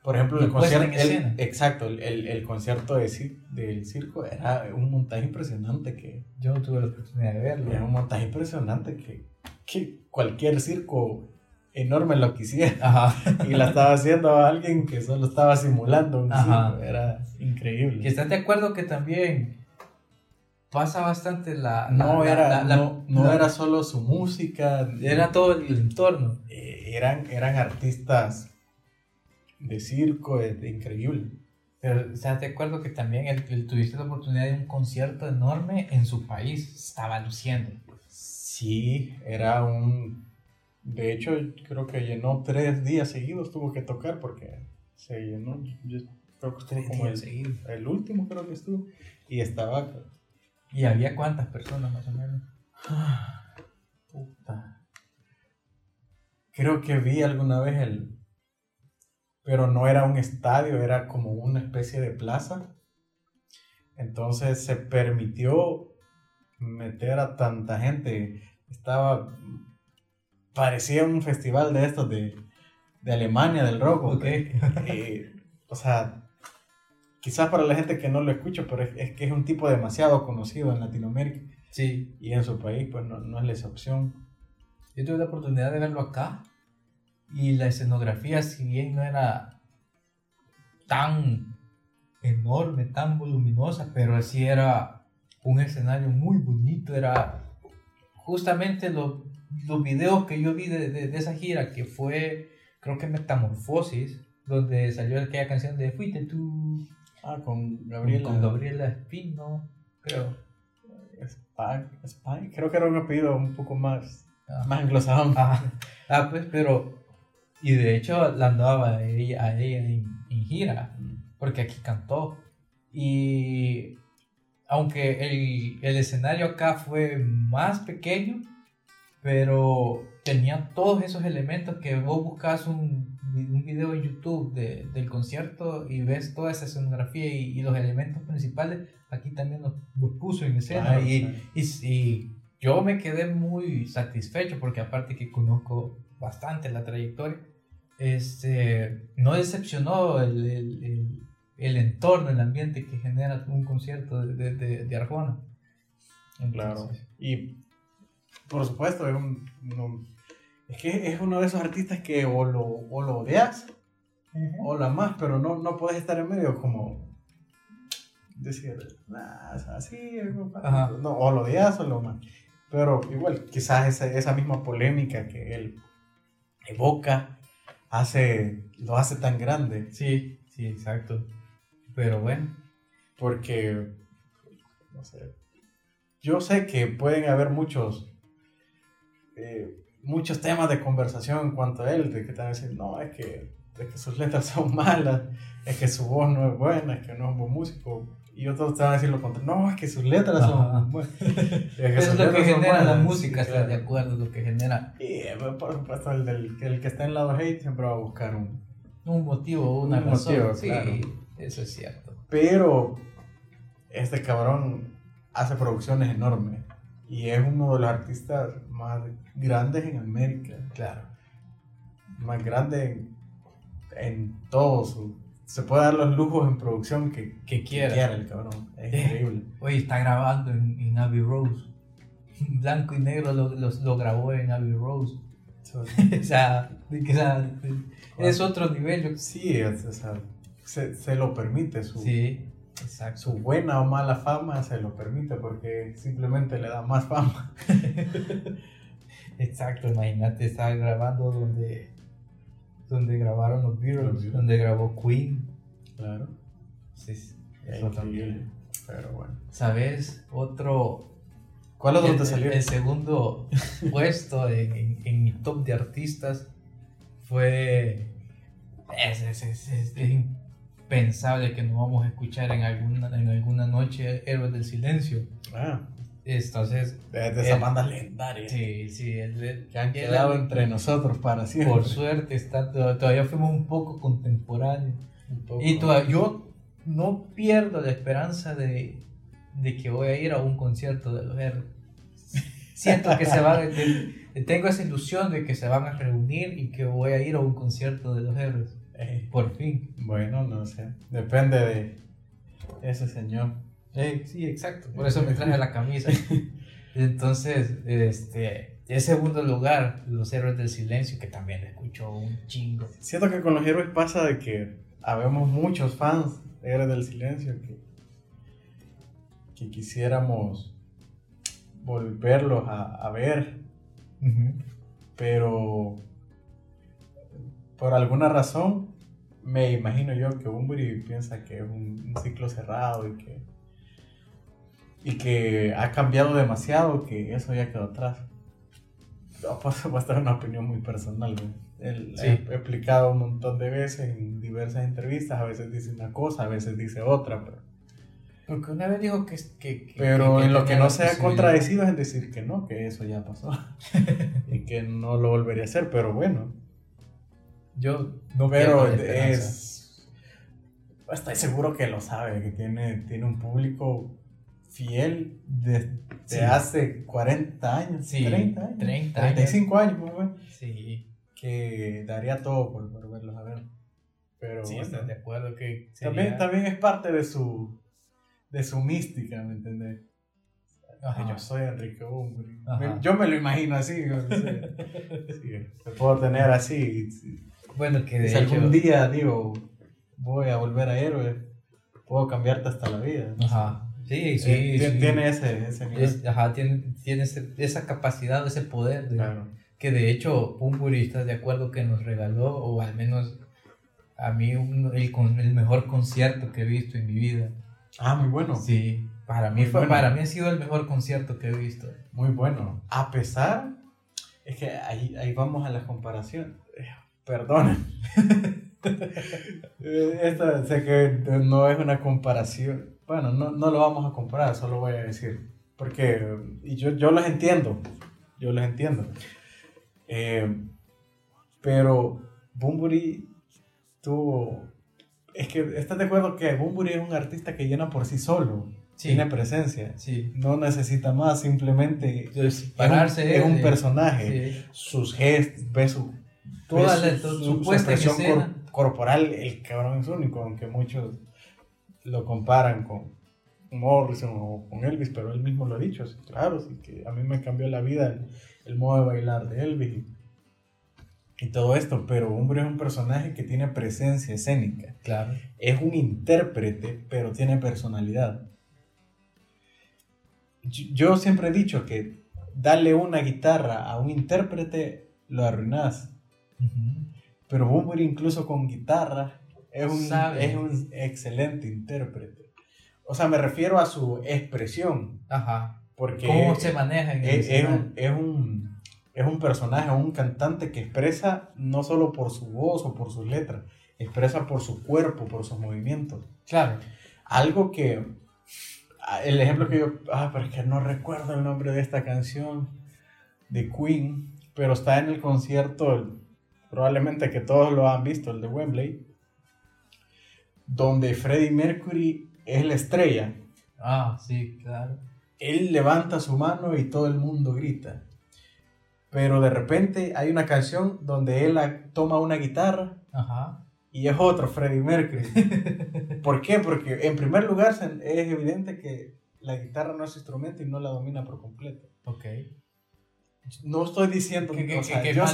Por ejemplo, el Y concierto, exacto, el, el, el concierto de, del circo era un montaje impresionante que Yo no tuve la oportunidad de verlo. era un montaje impresionante que, que cualquier circo enorme lo quisiera Ajá. y la estaba haciendo a alguien que solo estaba simulando un circo, era increíble. Que estás de acuerdo que también pasa bastante la. no la- era, la- la- no, no era solo su música, Era todo el entorno. eh, eran, eran artistas de circo, de, de increíble. Pero estás de acuerdo que también el, el- tuviste la oportunidad de un concierto enorme en su país. Estaba luciendo. Sí, era un... De hecho, creo que llenó tres días seguidos, tuvo que tocar porque se llenó. Yo creo que estuvo como el, el último, creo que estuvo. Y estaba... ¿Y había cuántas personas más o menos? Puta. Creo que vi alguna vez el... Pero no era un estadio, era como una especie de plaza. Entonces se permitió meter a tanta gente. Estaba... Parecía un festival de estos de, de Alemania, del rock. Ok. Eh, o sea, quizás para la gente que no lo escucha, pero es, es que es un tipo demasiado conocido en Latinoamérica. Sí. Y en su país, pues no, no es la excepción. Yo tuve la oportunidad de verlo acá. Y la escenografía, si bien no era tan enorme, tan voluminosa, pero sí era un escenario muy bonito. Era justamente lo- los videos que yo vi de, de- de esa gira, que fue, creo que Metamorfosis, donde salió aquella canción de Fuiste tú Ah, con Gabriela. con Gabriela Espino, creo. Spike, Spike, creo que era un apellido un poco más, Ah. más anglosajón. Ah, ah, pues, pero. Y de hecho la andaba a ella, a ella en, en gira, porque aquí cantó. Y aunque el, el escenario acá fue más pequeño, pero tenía todos esos elementos que vos buscas un, un video en YouTube de- del concierto y ves toda esa escenografía y, y los elementos principales, aquí también los, puso en escena. Claro, y, claro. y, y yo me quedé muy satisfecho porque aparte que conozco bastante la trayectoria, este, no decepcionó el, el, el- el entorno, el ambiente que genera un concierto de, de, de- Arjona. Claro. Entonces, Y por supuesto, es, un- no- es que es uno de esos artistas que o lo, o lo odias o lo amas, pero no, no puedes estar en medio como decir, nah, o sea, sí, Ajá. no, o lo odias o lo amas. Pero igual, quizás esa, esa misma polémica que él evoca hace, lo hace tan grande. Sí, sí, exacto. Pero bueno, Porque, no sé, yo sé que pueden haber muchos, eh, muchos temas de conversación en cuanto a él, de que te van a decir, no, es que, es que sus letras son malas, es que su voz no es buena, es que no es un buen músico. Y otros te van a decir lo contrario, no, es que sus letras Ajá. son buenas. *laughs* Es que es lo que genera la buenas". música, Sí, ¿estás de claro. acuerdo? Lo que genera Y por supuesto, el, del, el que está en lado hate siempre va a buscar un, un motivo, una Un razón. motivo, sí, claro. eso es cierto. Pero este cabrón hace producciones enormes y es uno de los artistas más grandes en América. Claro. Más grande en, en todo su... Se puede dar los lujos en producción que, Que quiera. quiera el cabrón. Es Eh. increíble. *laughs* Oye, está grabando en, en Abbey Rose. *laughs* Blanco y negro lo, lo, lo grabó en Abbey Rose. *laughs* O sea, de que, o sea, es otro nivel. sí, o sea, se, se lo permite. Su, Sí, exacto. su buena o mala fama se lo permite porque simplemente le da más fama. *laughs* Exacto, imagínate, estaba grabando donde, donde grabaron los Beatles, Los Beatles. donde grabó Queen. Claro. Sí, sí, Es eso también. Pero bueno. ¿Sabes? Otro. ¿Cuál otro el, te salió? el segundo *laughs* puesto en, en- en mi top de artistas fue. Es, es, es- es- es impensable que no vamos a escuchar en alguna, en alguna noche Héroes del Silencio. Ah, Entonces, de, de esas El- bandas legendarias. sí, sí, el, el- Que han el- quedado entre nosotros para siempre. por suerte está, todavía fuimos un poco contemporáneos. Un poco. Y todavía, yo no pierdo la esperanza de, de que voy a ir a un concierto de los R. Siento que se van, tengo esa ilusión de que se van a reunir y que voy a ir a un concierto de los R. Por fin. Bueno, no sé. Depende de ese señor. sí, exacto. Por eso me traje la camisa. *laughs* Entonces, este, en segundo lugar, Los Héroes del Silencio, que también escucho un chingo. Siento que con los héroes pasa de que habemos muchos fans de Héroes del Silencio que, que quisiéramos volverlos a, ver, pero por alguna razón me imagino yo que Bumburi piensa que es un, ciclo cerrado y que, y que ha cambiado demasiado, que eso ya quedó atrás. No, pues va a estar una opinión muy personal. Él, he, explicado un montón de veces en diversas entrevistas, a veces dice una cosa, a veces dice otra, pero... Porque una vez dijo que... que, pero en lo que no se ha contradecido es en decir que no, que eso ya pasó *laughs* y que no lo volvería a hacer, pero bueno. Yo no Pero es. Estoy seguro que lo sabe, que tiene, tiene un público fiel desde hace 40 años, 30 años. 30 35 años, bueno. Sí. Que daría todo por, por verlos a ver. Pero sí, de acuerdo que también, también es parte de su de su mística, ¿me entiendes? yo soy Enrique Bumburi. Yo me lo imagino así. se *laughs* puedo tener así. Bueno, que de si algún día, digo, voy a volver a héroe, puedo cambiarte hasta la vida. Ajá. Sí, sí, eh, Tiene ese, ese ajá, tiene, tiene esa capacidad, ese poder. claro. Que de hecho, Pumpuri está de acuerdo que nos regaló, o al menos a mí, el, el mejor concierto que he visto en mi vida. Ah, muy bueno. Sí, para mí, fue, para mí ha sido el mejor concierto que he visto. Muy bueno. A pesar, es que ahí, ahí vamos a la comparación. Perdón. *laughs* Esta sé que no es una comparación. Bueno, no, no, lo vamos a comparar, solo voy a decir. Porque, y yo, yo los entiendo, yo los entiendo. Eh, pero Bumburi tuvo... Es que estás de acuerdo que Bumburi es un artista que llena por sí solo. Tiene presencia. Sí. No necesita más, simplemente pararse, es un, personaje. Sus gestos, ve su Toda pues, la, su, expresión corporal, el cabrón es único, aunque muchos lo comparan con Morrison o con Elvis, pero él mismo lo ha dicho, claro, sí que a mí me cambió la vida el, modo de bailar de Elvis y, todo esto, pero Hombre es un personaje que tiene presencia escénica. Claro. Es un intérprete, pero tiene personalidad. Yo, siempre he dicho que darle una guitarra a un intérprete lo arruinas. Pero Bumbury incluso con guitarra es un, es un excelente intérprete. O sea, me refiero a su expresión. Ajá. Porque ¿Cómo se maneja en el es, es, un, es, un, es un personaje, un cantante que expresa no solo por su voz o por sus letras, expresa por su cuerpo, por sus movimientos. Claro. Algo que, el ejemplo que yo, ah, pero es que no recuerdo el nombre de esta canción de Queen, pero está en el concierto probablemente que todos lo han visto, el de Wembley, donde Freddie Mercury es la estrella. Ah, sí, claro. Él levanta su mano y todo el mundo grita. Pero de repente hay una canción donde él toma una guitarra y es otro Freddie Mercury. *laughs* ¿Por qué? Porque en primer lugar es evidente que la guitarra no es instrumento y no la domina por completo. Ok. No estoy diciendo que, yo, sé que yo,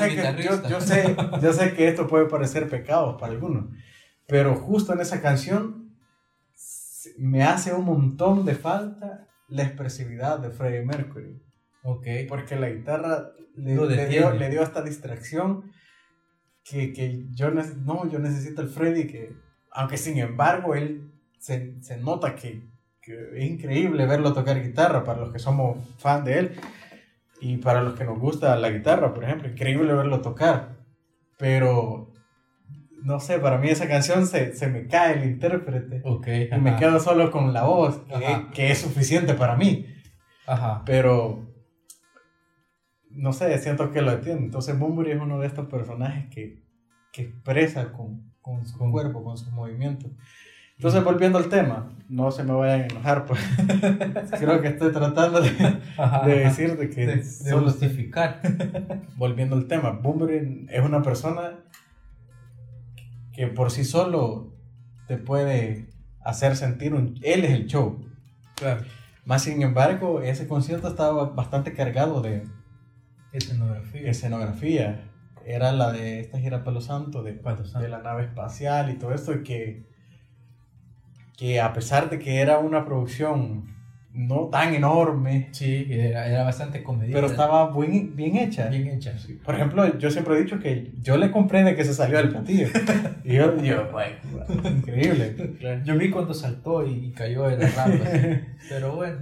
sé, yo sé que esto puede parecer pecado para algunos, pero justo en esa canción me hace un montón de falta la expresividad de Freddie Mercury. Ok. Porque la guitarra le, dio, le dio, esta distracción que, que, yo, no, yo necesito el Freddie que, aunque sin embargo él se, se nota que, que es increíble verlo tocar guitarra para los que somos fan de él y para los que nos gusta la guitarra, por ejemplo, increíble verlo tocar. Pero, no sé, para mí esa canción se, se me cae el intérprete. Okay, y me quedo solo con la voz, que, que, es suficiente para mí. Ajá. Pero, no sé, siento que lo entiendo. Entonces, Bumburi es uno de estos personajes que, que expresa con, con su cuerpo, con sus movimientos. Entonces, volviendo al tema, no se me vayan a enojar, pues *laughs* creo que estoy tratando de, de decirte que... De, justificar. *laughs* volviendo al tema, Boomerang es una persona que por sí solo te puede hacer sentir un... Él es el show. Claro. Más sin embargo, ese concierto estaba bastante cargado de Escenografía. escenografía. Era la de esta gira Palo Santo, de, Santo. de la nave espacial y todo esto, y que, que a pesar de que era una producción no tan enorme, Sí, era, era bastante comedida. pero estaba buen- bien hecha. bien hecha. sí. Por ejemplo, yo siempre he dicho que yo le compré de que se salió del platillo. *laughs* y yo, yo, bueno, increíble. Yo vi cuando saltó y, cayó de rampas. *laughs* pero bueno.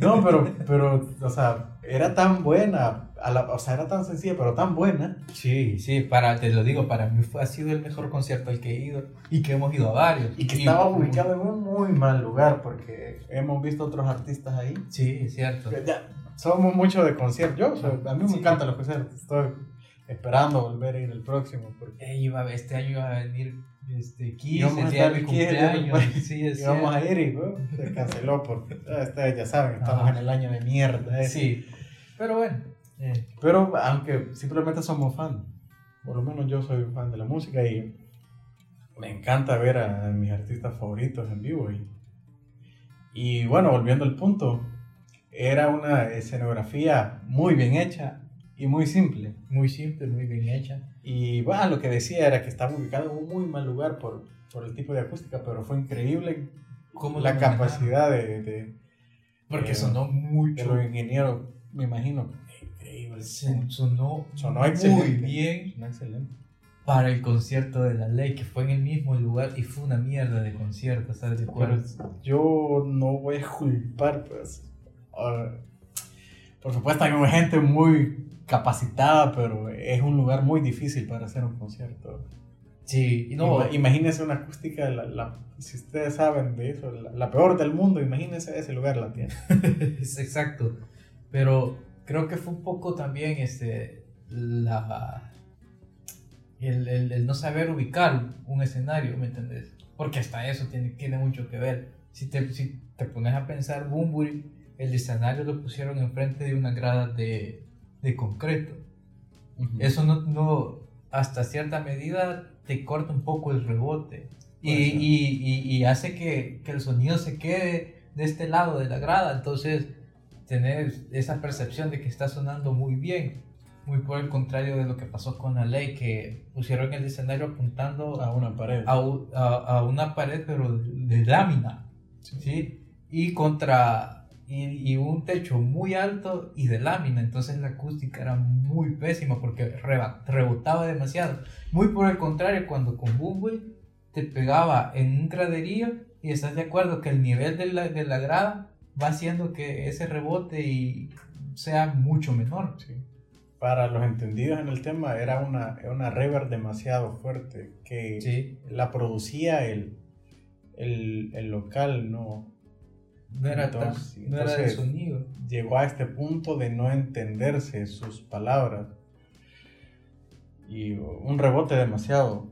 No, pero, pero, o sea, era tan buena, a la- o sea, era tan sencilla, pero tan buena. Sí, sí, para, te lo digo, para mí fue, ha sido el mejor concierto al que he ido y que hemos ido a varios. Y que estaba ubicado en un muy mal lugar, porque hemos visto otros artistas ahí. Sí, es cierto. ya somos mucho de conciertos. Yo, o sea, a mí me Sí. encantan los conciertos. Estoy esperando volver a ir el próximo. Porque Eh, iba, este año iba a venir este, Kiss, Íbamos a el día de mi cumpleaños. *laughs* Sí, es íbamos a ir y bueno, se canceló porque ah, ustedes ya saben, estamos Ajá. en el año de mierda. eh. Sí, pero bueno. eh, Pero aunque simplemente somos fan, por lo menos yo soy fan de la música y me encanta ver a mis artistas favoritos en vivo. Y, y bueno, volviendo al punto, era una escenografía muy bien hecha y muy simple. muy simple, muy bien hecha. Y bueno, lo que decía era que estaba ubicado en un muy mal lugar por, por el tipo de acústica, pero fue increíble ¿Cómo la capacidad de, de, Porque eh, sonó de mucho. los ingenieros, me imagino. Increíble. Sonó, Sonó muy excelente. bien Sonó excelente. para el concierto de la ley, que fue en el mismo lugar y fue una mierda de concierto, ¿sabes? Pero yo no voy a culpar, pues. por supuesto, hay gente muy capacitada, pero es un lugar muy difícil para hacer un concierto. Sí, y no, imagínense una acústica, la, la- si ustedes saben de eso, la, la peor del mundo, imagínense ese lugar la tiene. *laughs* es exacto. Pero creo que fue un poco también este, la, el, el- el no saber ubicar un escenario, ¿me entendés? Porque hasta eso tiene, tiene mucho que ver. Si te, si te pones a pensar, Bumburi, el escenario lo pusieron enfrente de una grada de, de concreto. Eso no, no, hasta cierta medida te corta un poco el rebote y, y, y, y hace que, que el sonido se quede de este lado de la grada. Entonces, tener esa percepción de que está sonando muy bien, muy por el contrario de lo que pasó con la ley, que pusieron el escenario apuntando a una pared. a, a- a una pared, pero de lámina, ¿sí? Y contra y, y un techo muy alto y de lámina, entonces la acústica era muy pésima porque reba- rebotaba demasiado. Muy por el contrario, cuando con Bumble te pegaba en un graderío y estás de acuerdo que el nivel de la, de la grada va haciendo que ese rebote y sea mucho menor. Sí. Para los entendidos en el tema, era una, una reverb demasiado fuerte que Sí, la producía el, el, el local, no no era, tan- Entonces, no era entonces- sonido. llegó a este punto de no entenderse sus palabras y un rebote demasiado,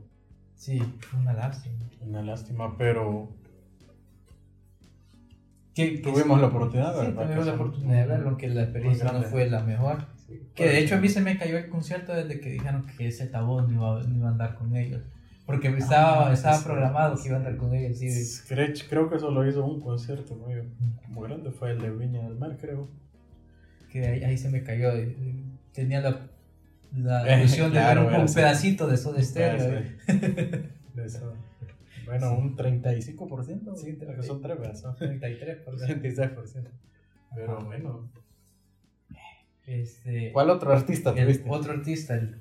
Sí, una lástima. una lástima, pero Que, tuvimos la oportunidad, tuvimos Que la oportunidad de verlo, aunque la experiencia no fue la mejor. Sí, Que de hecho a mí se me cayó el concierto desde que dijeron que Z voz no iba, no iba a andar con ellos. Porque estaba, Ah, estaba sí, programado que iba a andar con ellos. Sí, Creo, creo que solo hizo un concierto muy, muy grande, fue el de Viña del Mar, creo. que ahí, ahí se me cayó. eh, Tenía la, la *laughs* ilusión de claro, ver un, un pedacito de. Ah, eh. sí. *laughs* De eso. Bueno, un 35%. Sí, porque son tres pedazos. 33%. 36%. Pero Ajá. bueno. Este, ¿Cuál otro artista el tuviste? otro artista. el-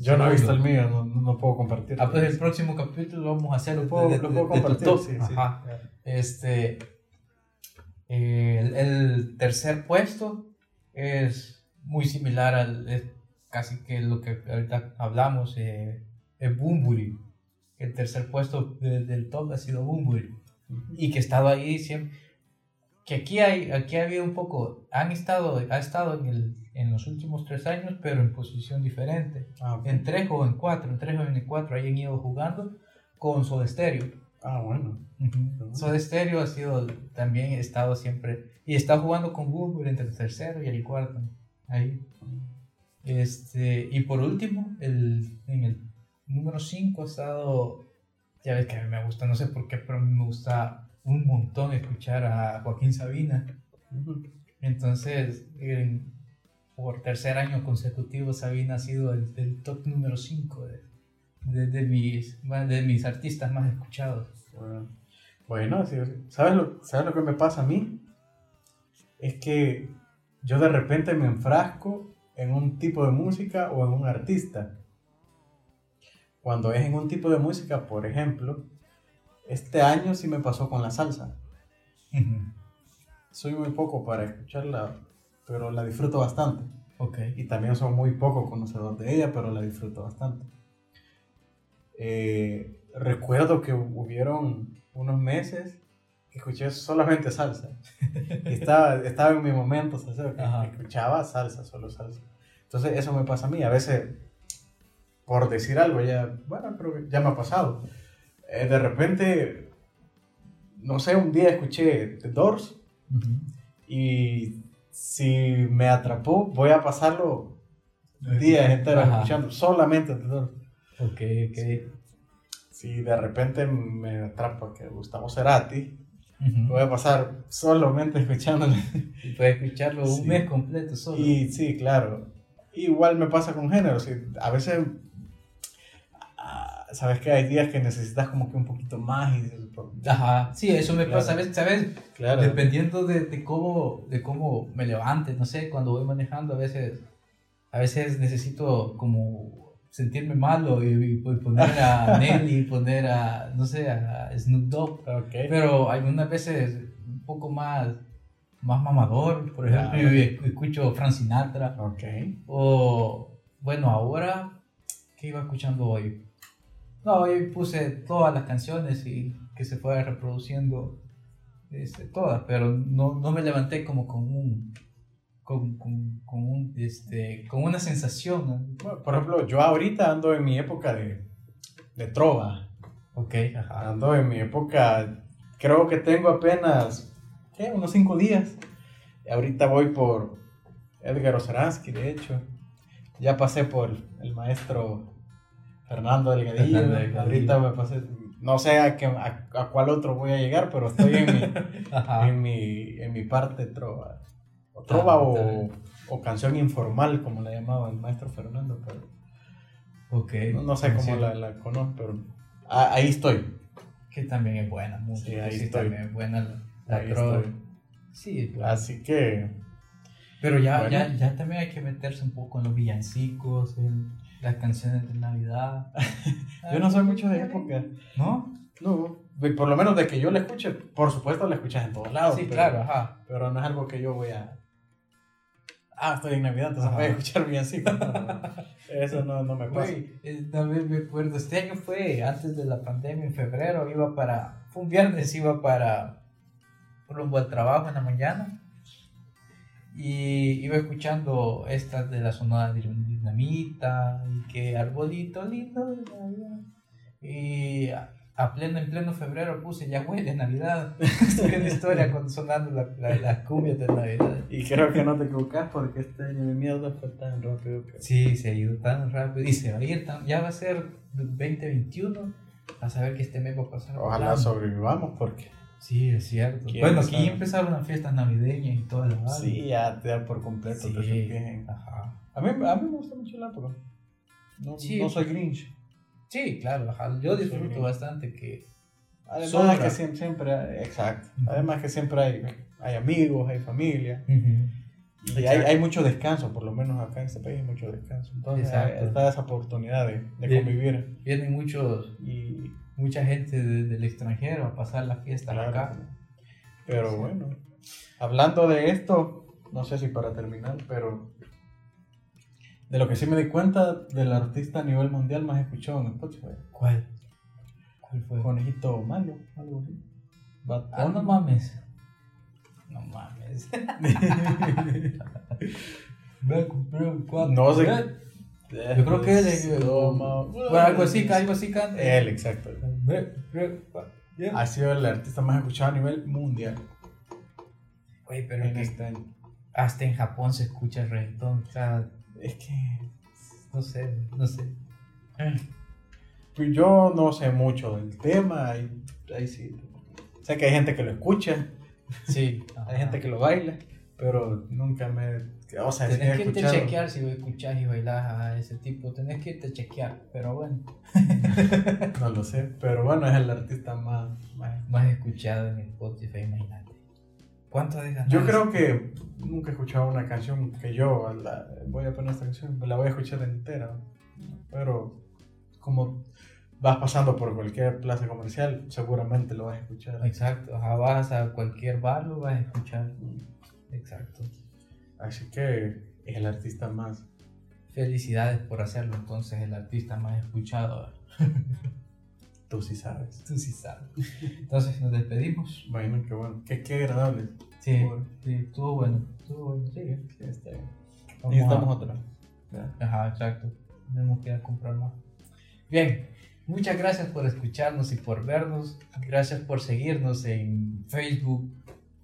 Yo no he visto el mío, no, no puedo compartir. Ah, pues el próximo capítulo vamos a hacer Lo puedo, de- lo de- puedo de tu compartir, top. sí, sí. Ajá. Este, el, el tercer puesto es muy similar al, es casi que lo que ahorita hablamos, eh, es Bumburi. El tercer puesto de- del top ha sido Bumburi. Y que ha estado ahí siempre. Que aquí hay, aquí ha habido un poco, han estado, ha estado en, el, en los últimos tres años, pero en posición diferente. Ah, ok. En tres o en cuatro, en tres o en cuatro, ahí han ido jugando con Soda Stereo. Ah, bueno. Ujú. Soda Stereo ha sido también he estado siempre y está jugando con Google entre el tercero y el cuarto ahí este y por último el en el número 5 ha estado Ya ves que a mí me gusta, no sé por qué, pero a mí me gusta un montón escuchar a Joaquín Sabina. Entonces, en- por tercer año consecutivo, Sabina ha sido el, el top número 5 de, de, de mis, de mis artistas más escuchados. Bueno, ¿sabes lo, ¿sabes lo que me pasa a mí? Es que yo de repente me enfrasco en un tipo de música o en un artista. Cuando es en un tipo de música, por ejemplo, este año sí me pasó con la salsa. Soy muy poco para escucharla, pero la disfruto bastante. Ok. Y también soy muy poco conocedor de ella, pero la disfruto bastante. Eh, recuerdo que hubieron unos meses que escuché solamente salsa. *laughs* Estaba, estaba en mi momento Ajá. escuchaba salsa, solo salsa. Entonces eso me pasa a mí. A veces, por decir algo, ya, bueno, creo que ya me ha pasado. Eh, de repente, no sé, un día escuché The Doors y si me atrapó, voy a pasarlo días enteros escuchando solamente The Doors. Ok, ok. Si de repente me atrapa que Gustavo Cerati, Ujú. voy a pasar solamente escuchándole. Y puedes escucharlo Sí. un mes completo solo. Y sí, claro. Igual me pasa con géneros. A veces, sabes que hay días que necesitas como que un poquito más. Y, Ajá, sí, eso me Claro. pasa, ¿sabes? ¿sabes? claro. Dependiendo de, de cómo, de cómo me levante, no sé, cuando voy manejando a veces, a veces necesito como sentirme malo y, y poner a *laughs* Nelly, poner a, no sé, a Snoop Dogg, Ok. pero algunas veces un poco más, más mamador, por ejemplo, Claro. yo escucho Frank Sinatra, Ok. o bueno, ahora, ¿qué iba escuchando hoy? No, hoy puse todas las canciones y que se fue reproduciendo este, todas, pero no, no me levanté como con un con, con, con un este con una sensación. ¿no? Bueno, por ejemplo, yo ahorita ando en mi época de, de trova. Ok, ajá. Ando en mi época, creo que tengo apenas, ¿qué? Unos cinco días. Y ahorita voy por Edgar Oceransky, de hecho. Ya pasé por el maestro Fernando Delgadillo. Fernando. Ahorita me pasé, no sé a, qué- a, a cuál otro voy a llegar, pero estoy en mi, *laughs* en mi, en mi parte trova. O trova Ah, o, está bien. o canción informal, como la llamaba el maestro Fernando, pero Ok. no, no sé cómo Sí, la, la conozco, pero ah, ahí estoy. Que también es buena música. Sí, ahí sí, estoy. también es buena la, la Ahí trova. estoy. Sí, claro. Así que, Pero ya, Bueno. ya, ya también hay que meterse un poco en los villancicos, en las canciones de Navidad. *laughs* yo no soy mucho de época. ¿No? No, por lo menos de que yo la escuche, por supuesto la escuchas en todos lados. sí, pero, claro, ajá. Pero no es algo que yo voy a. Ah, estoy en Navidad, entonces Ajá. voy a escuchar bien así. *laughs* Eso no, no me pasa. Eh, también me acuerdo, este año fue antes de la pandemia, en febrero, iba para, fue un viernes, iba para rumbo al trabajo en la mañana y iba escuchando estas de la sonora de dinamita y que arbolito lindo de Navidad. y a, pleno, en pleno febrero puse ya huele Navidad, *laughs* estoy en la historia con sonando la, la, las cumbias de Navidad. Y creo que no te equivocas porque este año mi mierda fue tan rápido que. Sí, se ha ido tan rápido y se va a ir tan, ya va a ser 2021, a saber que este mes va a pasar. Ojalá volando. sobrevivamos porque. Sí, es cierto. ¿Quién Bueno, aquí sabe? empezaron las fiestas navideñas y toda la vaina. Sí, ya te da por completo. Sí. empiecen. Ajá. A mí, a mí me gusta mucho la época. No, Sí. no soy Grinch. Sí, claro, ajá. Yo disfruto Sí. bastante que... Además que siempre, siempre exacto. Ujú. Además que siempre hay, hay amigos, hay familia. Y hay, hay mucho descanso, por lo menos acá en este país hay mucho descanso. Entonces Exacto. está esa oportunidad de, de Bien. convivir. Vienen muchos, Y mucha gente de- del extranjero a pasar las fiestas claro, acá. Pero Sí. bueno, hablando de esto, no sé si para terminar, pero de lo que sí me di cuenta del artista a nivel mundial más escuchado en Spotify. ¿Cuál? ¿Cuál fue? Conejito malo, algo así. Ah, no mames. No mames. *laughs* *laughs* Cuadro. No sé. Yo creo que de, Toma. bueno, algo así, algo así canta. Él, exacto. Ha sido el artista más escuchado a nivel mundial Güey, pero en este año. hasta en Japón se escucha el reggaetón. O sea, Es que. no sé, no sé. Pues yo no sé mucho del tema, ahí, ahí sí. Sé que hay gente que lo escucha, Sí. hay gente que lo baila, pero nunca me... O sea, Tenés que irte a chequear si escuchás y bailás a ese tipo. Tenés que irte a chequear, pero bueno. *laughs* No lo sé, pero bueno, es el artista más... más- Más escuchado en Spotify, imagínate. ¿Cuánto de ganar? Yo creo que nunca he escuchado una canción que yo la- voy a poner esta canción, la voy a escuchar entera, pero como vas pasando por cualquier plaza comercial, seguramente lo vas a escuchar. Exacto. Ajá, vas a cualquier bar, lo vas a escuchar. Exacto. Así que es el artista más... Felicidades por hacerlo, entonces, el artista más escuchado. *laughs* Tú sí sabes. Tú sí sabes. Entonces, nos despedimos. Bueno, qué bueno. Qué, qué agradable. Sí, sí, estuvo bueno. Estuvo bueno, sí. Sí, está bien. Vamos Y estamos a- otra. Ajá, exacto. Tenemos que ir a comprar más. Bien, muchas gracias por escucharnos y por vernos. Gracias por seguirnos en Facebook,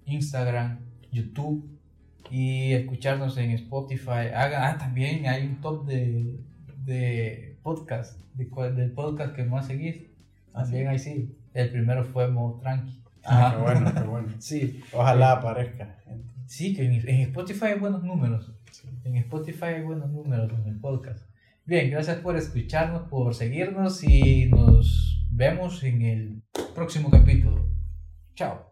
Instagram, YouTube y escucharnos en Spotify. Haga, ah, también hay un top de, de podcast, de, del podcast que más seguís. ¿Ah, También ahí sí. El primero fue Mo Tranqui. Ah, qué bueno, qué *laughs* bueno. Sí, Ojalá aparezca. gente. Sí, que en, en Spotify hay buenos números. Sí. En Spotify hay buenos números en el podcast. Bien, gracias por escucharnos, por seguirnos y nos vemos en el próximo capítulo. Chao.